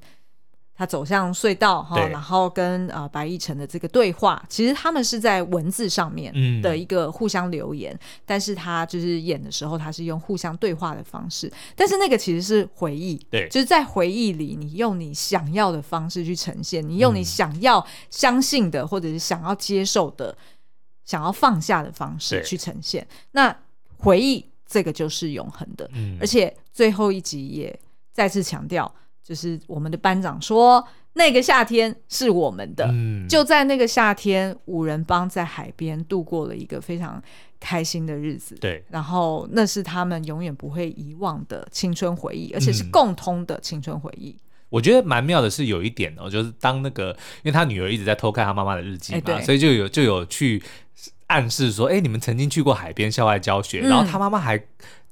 他走向隧道哈，然后跟呃白亦晨的这个对话，其实他们是在文字上面的一个互相留言，嗯、但是他就是演的时候，他是用互相对话的方式，但是那个其实是回忆，对，就是在回忆里，你用你想要的方式去呈现，你用你想要相信的或者是想要接受的、想要放下的方式去呈现。那回忆这个就是永恒的，嗯、而且最后一集也再次强调。就是我们的班长说，那个夏天是我们的。嗯，就在那个夏天，五人帮在海边度过了一个非常开心的日子。对，然后那是他们永远不会遗忘的青春回忆，而且是共通的青春回忆。嗯，我觉得蛮妙的是有一点哦，就是当那个，因为他女儿一直在偷看他妈妈的日记嘛，欸，所以就有就有去暗示说，哎，你们曾经去过海边校外教学，嗯，然后他妈妈还。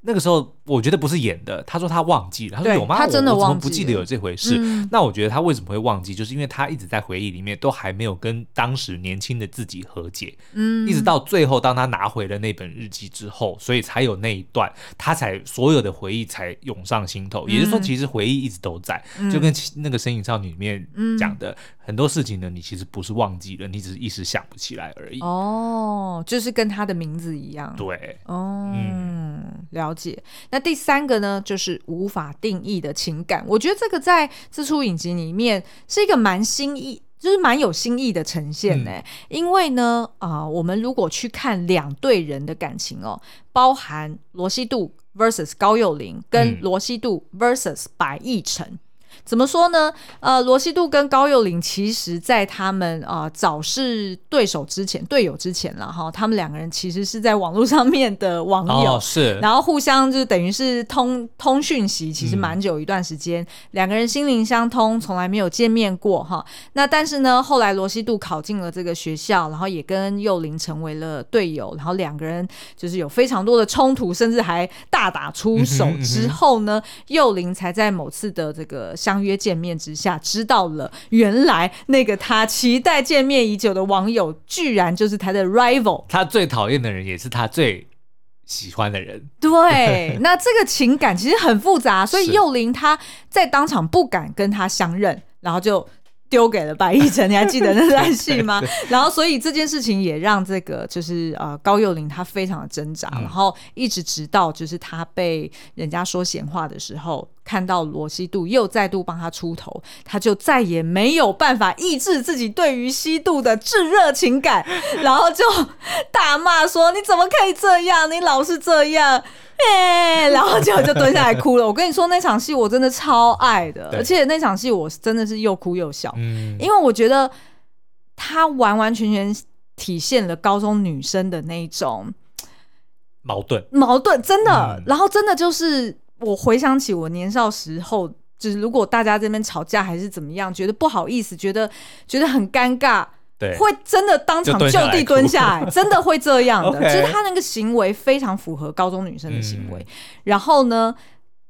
那个时候我觉得不是演的，他说他忘记了，他说有吗？他真的忘记了，我怎么不记得有这回事？嗯、那我觉得他为什么会忘记，就是因为他一直在回忆里面都还没有跟当时年轻的自己和解，嗯，一直到最后当他拿回了那本日记之后，所以才有那一段，他才所有的回忆才涌上心头。嗯、也就是说，其实回忆一直都在，嗯、就跟那个《身影少女》里面讲的、嗯、很多事情呢，你其实不是忘记了，你只是一时想不起来而已。哦，就是跟他的名字一样。对，哦，嗯，了。解，那第三个呢，就是无法定义的情感。我觉得这个在这出影集里面是一个蛮新意，就是蛮有新意的呈现呢。嗯、因为呢，啊、呃，我们如果去看两对人的感情哦，包含罗西度 versus 高幼霖，跟罗西度 versus 白亦辰。怎么说呢？呃，罗西度跟高幼霖，其实在他们呃早是对手之前、队友之前了哈。他们两个人其实是在网络上面的网友，哦、是，然后互相就是等于是通通讯息，其实蛮久一段时间。嗯、两个人心灵相通，从来没有见面过哈。那但是呢，后来罗西度考进了这个学校，然后也跟幼霖成为了队友，然后两个人就是有非常多的冲突，甚至还大打出手。之后呢，嗯嗯、幼霖才在某次的这个相。相约见面之下，知道了原来那个他期待见面已久的网友，居然就是他的 rival，他最讨厌的人，也是他最喜欢的人。对，那这个情感其实很复杂，所以幼霖他在当场不敢跟他相认，然后就。丢给了白亦辰，你还记得那段 戏吗？然后，所以这件事情也让这个就是呃高幼霖他非常的挣扎，嗯、然后一直直到就是他被人家说闲话的时候，看到罗西度又再度帮他出头，他就再也没有办法抑制自己对于西度的炙热情感，然后就大骂说：“你怎么可以这样？你老是这样。” 哎，然后就就蹲下来哭了。我跟你说，那场戏我真的超爱的，而且那场戏我真的是又哭又笑，嗯，因为我觉得他完完全全体现了高中女生的那种矛盾，矛盾真的。嗯、然后真的就是我回想起我年少时候，就是如果大家这边吵架还是怎么样，觉得不好意思，觉得觉得很尴尬。对会真的当场就地蹲下来，真的会这样的。其实他那个行为非常符合高中女生的行为。嗯、然后呢，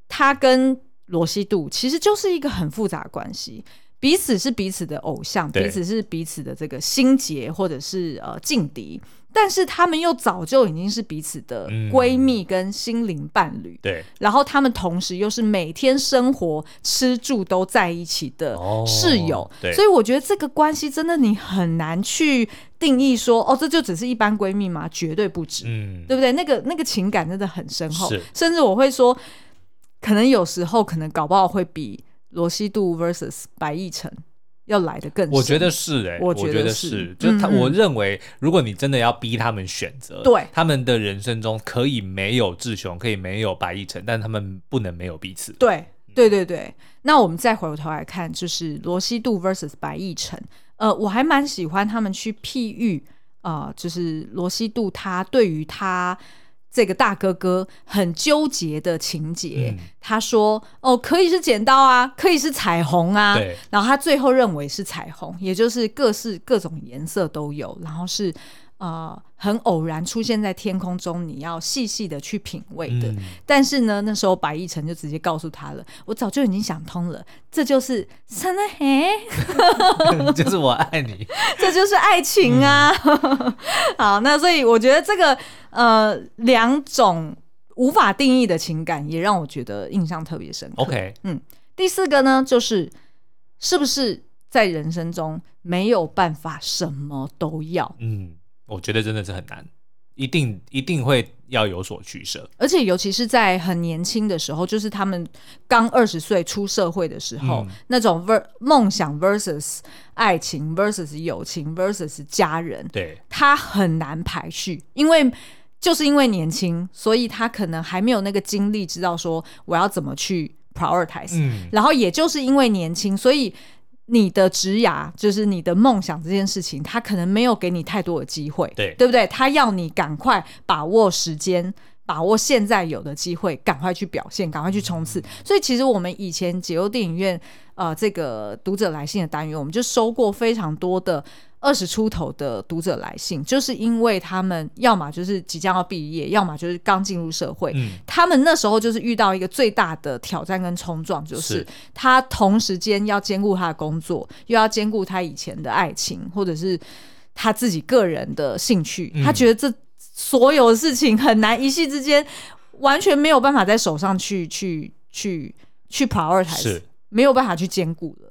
他跟罗西度其实就是一个很复杂的关系，彼此是彼此的偶像，彼此是彼此的这个心结或者是呃劲敌。但是他们又早就已经是彼此的闺蜜跟心灵伴侣，嗯、对。然后他们同时又是每天生活吃住都在一起的室友，哦、对。所以我觉得这个关系真的你很难去定义说，哦，这就只是一般闺蜜吗？绝对不止，嗯，对不对？那个那个情感真的很深厚，是甚至我会说，可能有时候可能搞不好会比罗西度 versus 白亦辰。要来的更，我觉得是哎、欸，我觉得是，就他，我认为，如果你真的要逼他们选择，对、嗯，他们的人生中可以没有志雄，可以没有白亦辰，但他们不能没有彼此。对，对，对，对。那我们再回过头来看，就是罗西度 versus 白亦辰，呃，我还蛮喜欢他们去譬喻啊、呃，就是罗西度他对于他。这个大哥哥很纠结的情节，嗯、他说：“哦，可以是剪刀啊，可以是彩虹啊。对”然后他最后认为是彩虹，也就是各式各种颜色都有，然后是。呃，很偶然出现在天空中，你要细细的去品味的。嗯、但是呢，那时候白易辰就直接告诉他了，我早就已经想通了，这就是真的嘿，就是我爱你，这就是爱情啊。嗯、好，那所以我觉得这个呃两种无法定义的情感，也让我觉得印象特别深刻。OK，嗯，第四个呢，就是是不是在人生中没有办法什么都要？嗯。我觉得真的是很难，一定一定会要有所取舍，而且尤其是在很年轻的时候，就是他们刚二十岁出社会的时候，嗯、那种 ver 梦想 versus 爱情 versus 友情 versus 家人，对，他很难排序，因为就是因为年轻，所以他可能还没有那个精力知道说我要怎么去 prioritize，嗯，然后也就是因为年轻，所以。你的职涯就是你的梦想这件事情，他可能没有给你太多的机会，对，对不对？他要你赶快把握时间，把握现在有的机会，赶快去表现，赶快去冲刺。嗯、所以，其实我们以前解忧电影院呃这个读者来信的单元，我们就收过非常多的二十出头的读者来信，就是因为他们要么就是即将要毕业，要么就是刚进入社会。嗯，他们那时候就是遇到一个最大的挑战跟冲撞，就是，他同时间要兼顾他的工作，又要兼顾他以前的爱情，或者是他自己个人的兴趣。嗯，他觉得这所有的事情很难一夕之间完全没有办法在手上去去去去 prioritize，是没有办法去兼顾的。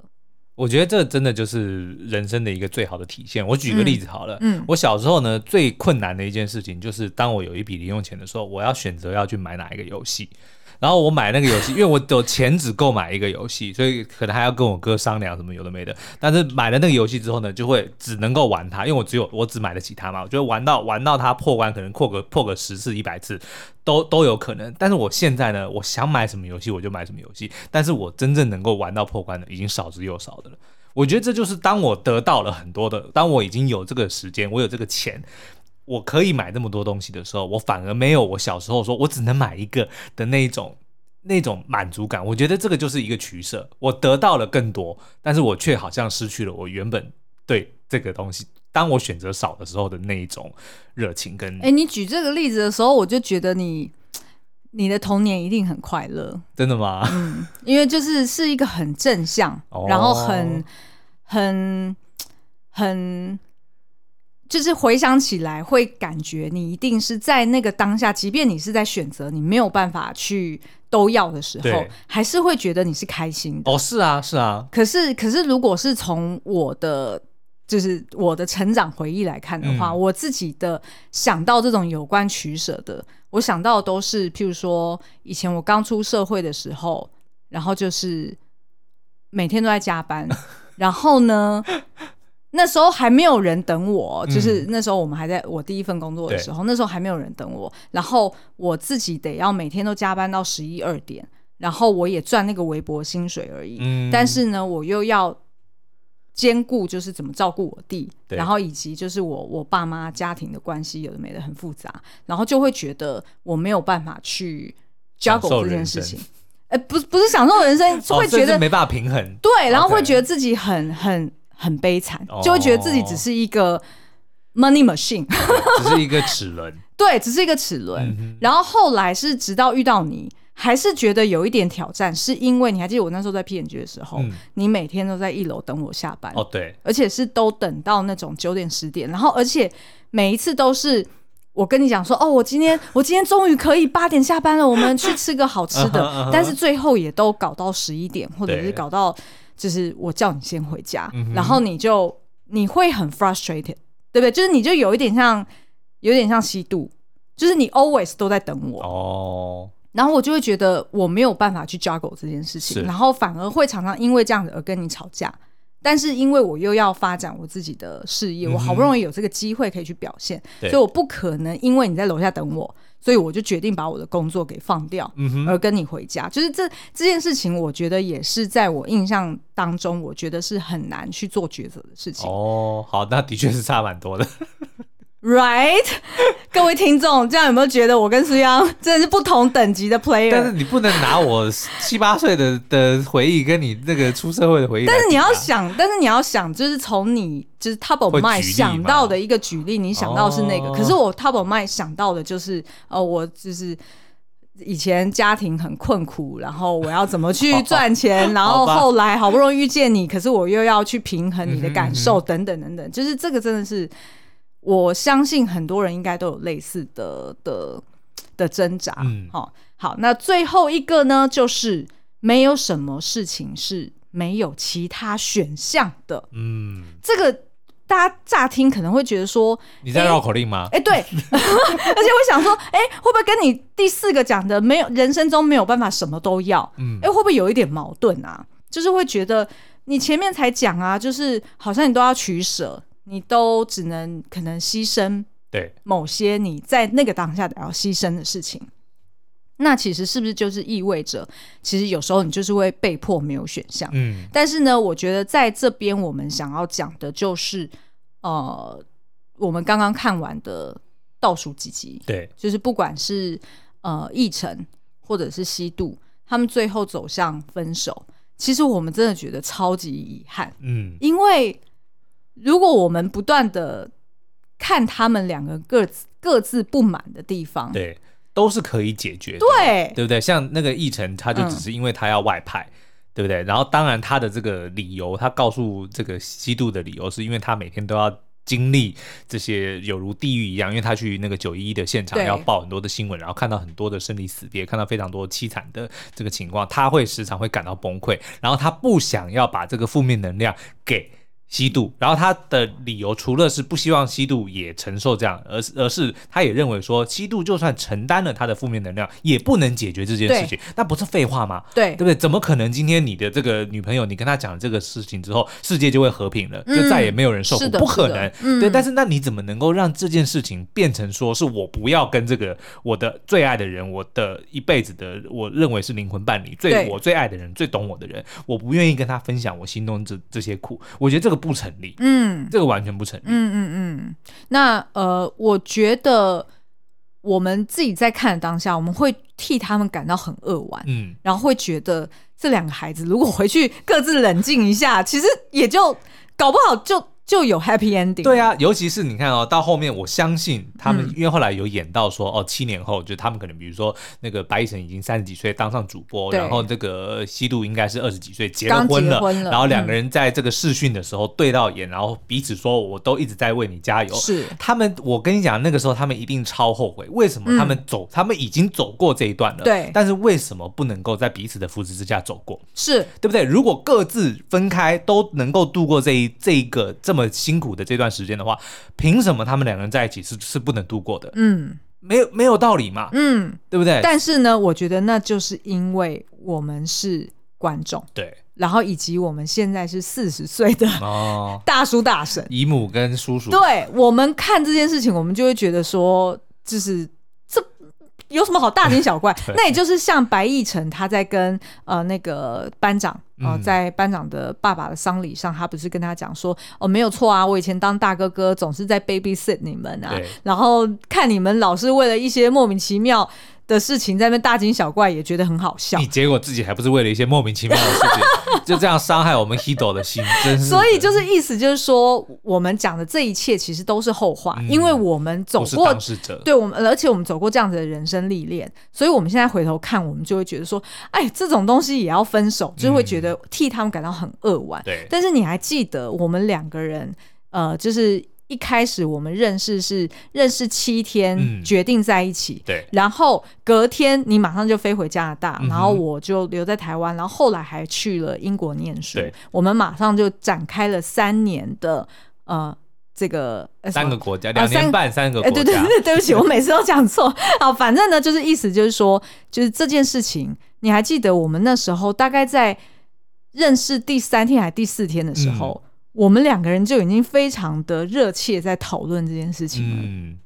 我觉得这真的就是人生的一个最好的体现。我举个例子好了，嗯，嗯，我小时候呢，最困难的一件事情就是，当我有一笔零用钱的时候，我要选择要去买哪一个游戏。然后我买那个游戏，因为我有钱只购买一个游戏，所以可能还要跟我哥商量什么有的没的。但是买了那个游戏之后呢，就会只能够玩它，因为我只有我只买得起它嘛。我觉得玩到玩到它破关，可能破个破个十次一百次都都有可能。但是我现在呢，我想买什么游戏我就买什么游戏，但是我真正能够玩到破关的已经少之又少的了。我觉得这就是当我得到了很多的，当我已经有这个时间，我有这个钱。我可以买那么多东西的时候，我反而没有我小时候说我只能买一个的那种那种满足感。我觉得这个就是一个取舍，我得到了更多，但是我却好像失去了我原本对这个东西，当我选择少的时候的那一种热情跟。哎，你举这个例子的时候，我就觉得你你的童年一定很快乐。真的吗？嗯，因为就是是一个很正向，哦、然后很很很。就是回想起来，会感觉你一定是在那个当下，即便你是在选择，你没有办法去都要的时候，还是会觉得你是开心的。哦，是啊，是啊。可是，可是，如果是从我的就是我的成长回忆来看的话，嗯、我自己的想到这种有关取舍的，我想到的都是，譬如说，以前我刚出社会的时候，然后就是每天都在加班，然后呢。那时候还没有人等我，就是那时候我们还在我第一份工作的时候，嗯、那时候还没有人等我，然后我自己得要每天都加班到十一二点，然后我也赚那个微薄薪水而已，嗯、但是呢，我又要兼顾就是怎么照顾我弟，然后以及就是我我爸妈家庭的关系有的没的很复杂，然后就会觉得我没有办法去 juggle 这件事情，呃，不不是享受人生，会觉得、哦、没办法平衡，对，然后会觉得自己很很。很悲惨，就会觉得自己只是一个 money machine，只是一个齿轮。对，只是一个齿轮。嗯、然后后来是直到遇到你，还是觉得有一点挑战，是因为你还记得我那时候在 P&G 的时候，嗯、你每天都在一楼等我下班。哦，对，而且是都等到那种九点十点，然后而且每一次都是我跟你讲说，哦，我今天我今天终于可以八点下班了，我们去吃个好吃的。uh uh. 但是最后也都搞到十一点，或者是搞到。就是我叫你先回家，嗯、然后你就你会很 frustrated，对不对？就是你就有一点像，有点像吸毒，就是你 always 都在等我哦。然后我就会觉得我没有办法去 juggle 这件事情，然后反而会常常因为这样子而跟你吵架。但是因为我又要发展我自己的事业，嗯、我好不容易有这个机会可以去表现，所以我不可能因为你在楼下等我。所以我就决定把我的工作给放掉，嗯、哼而跟你回家。就是这这件事情，我觉得也是在我印象当中，我觉得是很难去做抉择的事情。哦，好，那的确是差蛮多的。Right，各位听众，这样有没有觉得我跟苏央真的是不同等级的 player？但是你不能拿我七八岁的的回忆跟你那个出社会的回忆。但是你要想，但是你要想，就是从你就是 top of mind 想到的一个举例，你想到是那个。哦、可是我 top of mind 想到的就是，呃，我就是以前家庭很困苦，然后我要怎么去赚钱，然后后来好不容易遇见你，可是我又要去平衡你的感受，等等等等，就是这个真的是。我相信很多人应该都有类似的的的挣扎。嗯，好，好，那最后一个呢，就是没有什么事情是没有其他选项的。嗯，这个大家乍听可能会觉得说你在绕口令吗？哎、欸欸，对，而且我想说，哎、欸，会不会跟你第四个讲的没有人生中没有办法什么都要？嗯，哎、欸，会不会有一点矛盾啊？就是会觉得你前面才讲啊，就是好像你都要取舍。你都只能可能牺牲对。某些你在那个当下得要牺牲的事情，那其实是不是就是意味着，其实有时候你就是会被迫没有选项？嗯，但是呢，我觉得在这边我们想要讲的就是，呃，我们刚刚看完的倒数几集，对，就是不管是呃议程或者是西渡，他们最后走向分手，其实我们真的觉得超级遗憾，嗯，因为。如果我们不断的看他们两个各自各自不满的地方，对，都是可以解决的，对，对不对？像那个奕成，他就只是因为他要外派，嗯、对不对？然后当然他的这个理由，他告诉这个西渡的理由，是因为他每天都要。经历这些有如地狱一样，因为他去那个九一一的现场要报很多的新闻，然后看到很多的生离死别，看到非常多凄惨的这个情况，他会时常会感到崩溃，然后他不想要把这个负面能量给。西渡，然后他的理由除了是不希望西渡也承受这样，而是而是他也认为说，西渡就算承担了他的负面能量，也不能解决这件事情，那不是废话吗？对，对不对？怎么可能今天你的这个女朋友，你跟她讲了这个事情之后，世界就会和平了，就再也没有人受苦？嗯、不可能。嗯、对，但是那你怎么能够让这件事情变成说是我不要跟这个我的最爱的人，我的一辈子的，我认为是灵魂伴侣，最我最爱的人，最懂我的人，我不愿意跟他分享我心中这这些苦？我觉得这个。不成立，嗯，这个完全不成立，嗯嗯嗯。那呃，我觉得我们自己在看的当下，我们会替他们感到很扼腕，嗯，然后会觉得这两个孩子如果回去各自冷静一下，其实也就搞不好就。就有 happy ending。对啊，尤其是你看哦，到后面我相信他们，嗯、因为后来有演到说哦，七年后就他们可能比如说那个白亦晨已经三十几岁当上主播，然后这个西渡应该是二十几岁结了婚了，婚了然后两个人在这个试训的时候对到眼，嗯、然后彼此说我都一直在为你加油。是他们，我跟你讲，那个时候他们一定超后悔，为什么他们走，嗯、他们已经走过这一段了，对，但是为什么不能够在彼此的扶持之下走过？是对不对？如果各自分开都能够度过这一这一个这么辛苦的这。这段时间的话，凭什么他们两个人在一起是是不能度过的？嗯，没有没有道理嘛，嗯，对不对？但是呢，我觉得那就是因为我们是观众，对，然后以及我们现在是四十岁的哦 大叔大婶、姨母跟叔叔，对，我们看这件事情，我们就会觉得说，就是。有什么好大惊小怪？那也就是像白亦辰他在跟呃那个班长呃，在班长的爸爸的丧礼上，他不是跟他讲说哦，没有错啊，我以前当大哥哥总是在 baby sit 你们啊，然后看你们老是为了一些莫名其妙。的事情在那边大惊小怪，也觉得很好笑。你结果自己还不是为了一些莫名其妙的事情，就这样伤害我们 Hido 的心，真是。所以就是意思就是说，我们讲的这一切其实都是后话，嗯、因为我们走过，当事者，对我们，而且我们走过这样子的人生历练，所以我们现在回头看，我们就会觉得说，哎，这种东西也要分手，就会觉得替他们感到很扼腕。对、嗯，但是你还记得我们两个人，呃，就是。一开始我们认识是认识七天，决定在一起。嗯、对，然后隔天你马上就飞回加拿大，嗯、然后我就留在台湾，然后后来还去了英国念书。对，我们马上就展开了三年的呃这个三个国家两年半三个国家。哎、对对对，对不起，我每次都讲错。好，反正呢就是意思就是说，就是这件事情，你还记得我们那时候大概在认识第三天还第四天的时候。嗯我们两个人就已经非常的热切在讨论这件事情了。嗯，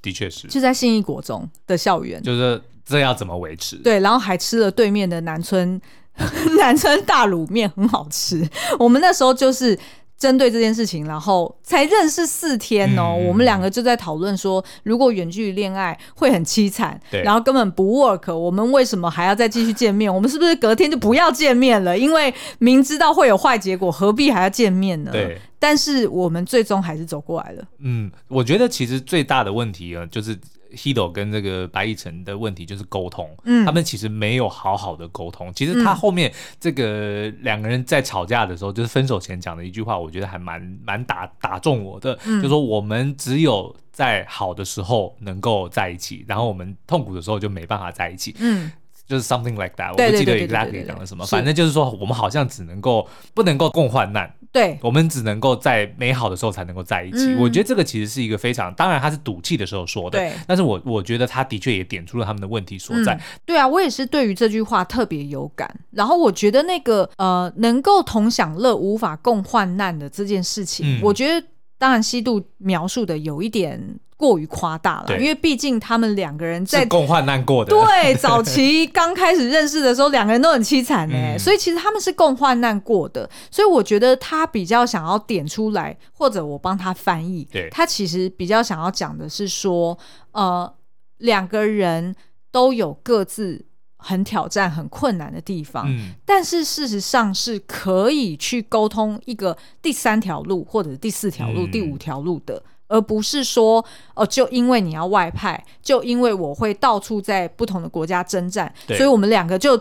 的确是。就在信义国中的校园，就是这要怎么维持？对，然后还吃了对面的南村 南村大卤面，很好吃。我们那时候就是。针对这件事情，然后才认识四天哦，嗯、我们两个就在讨论说，如果远距离恋爱会很凄惨，对然后根本不 work，我们为什么还要再继续见面？我们是不是隔天就不要见面了？因为明知道会有坏结果，何必还要见面呢？对，但是我们最终还是走过来了。嗯，我觉得其实最大的问题啊，就是。Hido 跟这个白亦晨的问题就是沟通，嗯，他们其实没有好好的沟通。其实他后面这个两个人在吵架的时候，就是分手前讲的一句话，我觉得还蛮蛮打打中我的，嗯，就说我们只有在好的时候能够在一起，然后我们痛苦的时候就没办法在一起，嗯。就是 something like that，我不记得 exactly 讲了什么，反正就是说我们好像只能够不能够共患难，对，我们只能够在美好的时候才能够在一起。嗯、我觉得这个其实是一个非常，当然他是赌气的时候说的，对，但是我我觉得他的确也点出了他们的问题所在。嗯、对啊，我也是对于这句话特别有感。然后我觉得那个呃，能够同享乐无法共患难的这件事情，嗯、我觉得当然西渡描述的有一点。过于夸大了，因为毕竟他们两个人在共患难过的。对，早期刚开始认识的时候，两个人都很凄惨哎，嗯、所以其实他们是共患难过的。所以我觉得他比较想要点出来，或者我帮他翻译，对他其实比较想要讲的是说，呃，两个人都有各自。很挑战、很困难的地方。嗯，但是事实上是可以去沟通一个第三条路，或者第四条路、嗯、第五条路的，而不是说哦，就因为你要外派，就因为我会到处在不同的国家征战，所以我们两个就。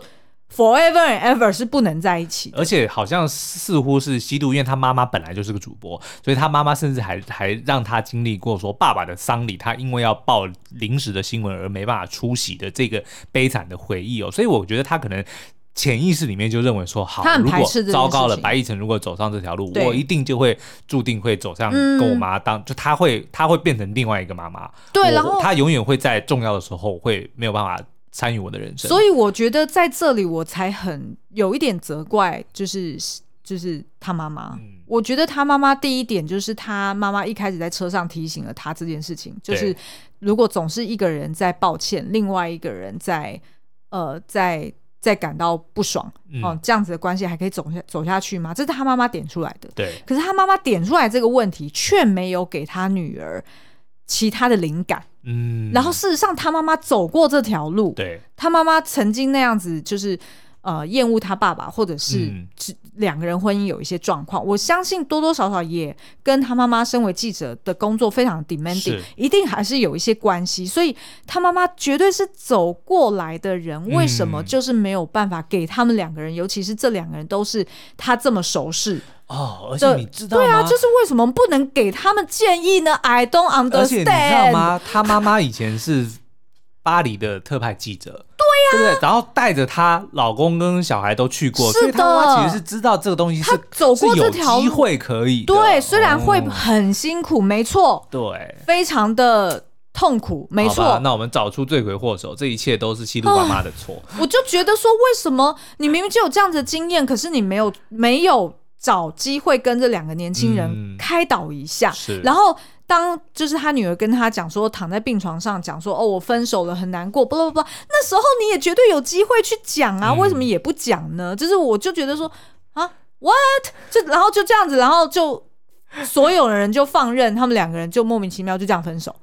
Forever and ever 是不能在一起，而且好像似乎是吸毒，因为他妈妈本来就是个主播，所以他妈妈甚至还还让他经历过说爸爸的丧礼，他因为要报临时的新闻而没办法出席的这个悲惨的回忆哦。所以我觉得他可能潜意识里面就认为说，好，如果糟糕了，白亦辰如果走上这条路，我一定就会注定会走上跟我妈当，就他会他会变成另外一个妈妈，对，然后他永远会在重要的时候会没有办法。参与我的人生，所以我觉得在这里我才很有一点责怪，就是就是他妈妈。嗯、我觉得他妈妈第一点就是他妈妈一开始在车上提醒了他这件事情，就是如果总是一个人在抱歉，另外一个人在呃在在感到不爽，嗯、哦，这样子的关系还可以走下走下去吗？这是他妈妈点出来的。对，可是他妈妈点出来这个问题，却没有给他女儿其他的灵感。嗯，然后事实上，他妈妈走过这条路，对，他妈妈曾经那样子，就是呃厌恶他爸爸，或者是两个人婚姻有一些状况。嗯、我相信多多少少也跟他妈妈身为记者的工作非常 demanding，一定还是有一些关系。所以他妈妈绝对是走过来的人，为什么就是没有办法给他们两个人，嗯、尤其是这两个人都是他这么熟识。哦，而且你知道吗？对啊，就是为什么不能给他们建议呢？I don't understand。而且你知道吗？他妈妈以前是巴黎的特派记者，对呀、啊，对不对？然后带着她老公跟小孩都去过，是的，所以她其实是知道这个东西是，他走过这条路机会可以。对，虽然会很辛苦，没错，对，非常的痛苦，没错。那我们找出罪魁祸首，这一切都是希度妈妈的错。我就觉得说，为什么你明明就有这样子的经验，可是你没有没有？找机会跟这两个年轻人开导一下，嗯、然后当就是他女儿跟他讲说，躺在病床上讲说，哦，我分手了，很难过，不不不，那时候你也绝对有机会去讲啊，为什么也不讲呢？嗯、就是我就觉得说啊，what，就然后就这样子，然后就所有的人就放任他们两个人就莫名其妙就这样分手。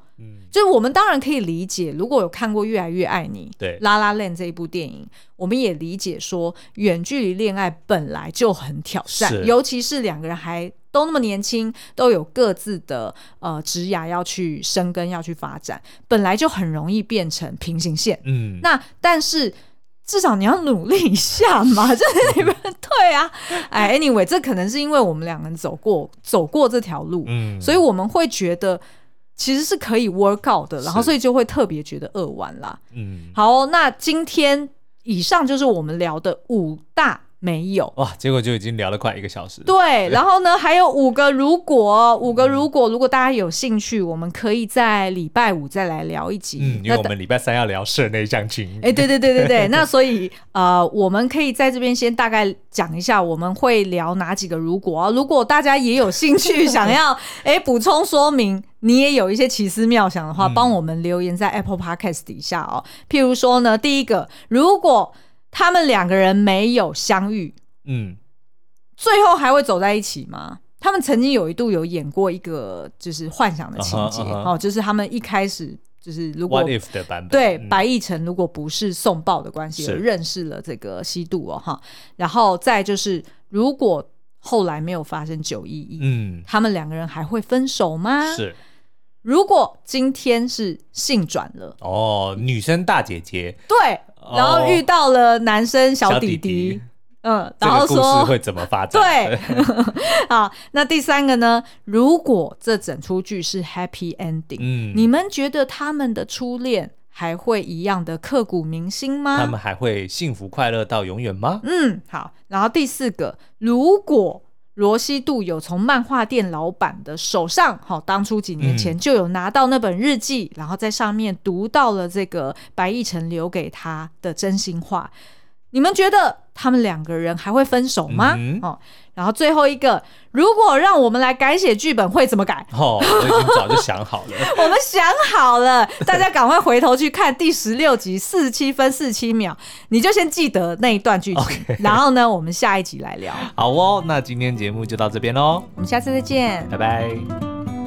就是我们当然可以理解，如果有看过《越来越爱你》对《La La Land》这一部电影，我们也理解说远距离恋爱本来就很挑战，尤其是两个人还都那么年轻，都有各自的呃职涯要去生根、要去发展，本来就很容易变成平行线。嗯，那但是至少你要努力一下嘛，这里面对啊。哎，anyway，这可能是因为我们两个人走过走过这条路，嗯，所以我们会觉得。其实是可以 work out 的，然后所以就会特别觉得扼腕啦。嗯，好，那今天以上就是我们聊的五大。没有哇，结果就已经聊了快一个小时。对，然后呢，还有五个如果，五个如果，如果大家有兴趣，我们可以在礼拜五再来聊一集。嗯，因为我们礼拜三要聊社内相亲。哎，对对对对对，那所以呃，我们可以在这边先大概讲一下，我们会聊哪几个如果啊？如果大家也有兴趣，想要 哎补充说明，你也有一些奇思妙想的话，帮我们留言在 Apple Podcast 底下哦。譬如说呢，第一个，如果他们两个人没有相遇，嗯，最后还会走在一起吗？他们曾经有一度有演过一个就是幻想的情节，uh huh, uh huh. 哦，就是他们一开始就是如果 What if 的版本，对，嗯、白亦辰如果不是送报的关系而认识了这个西渡哦哈，然后再就是如果后来没有发生九一一，嗯，他们两个人还会分手吗？是。如果今天是性转了，哦，女生大姐姐，对。然后遇到了男生小弟弟，嗯，然后说故事会怎么发展？对，好，那第三个呢？如果这整出剧是 happy ending，嗯，你们觉得他们的初恋还会一样的刻骨铭心吗？他们还会幸福快乐到永远吗？嗯，好，然后第四个，如果。罗西度有从漫画店老板的手上，好，当初几年前就有拿到那本日记，嗯、然后在上面读到了这个白亦辰留给他的真心话。你们觉得他们两个人还会分手吗？嗯、哦。然后最后一个，如果让我们来改写剧本，会怎么改？哦，我已经早就想好了。我们想好了，大家赶快回头去看第十六集四十七分四十七秒，你就先记得那一段剧情。然后呢，我们下一集来聊。好哦，那今天节目就到这边喽，我们下次再见，拜拜。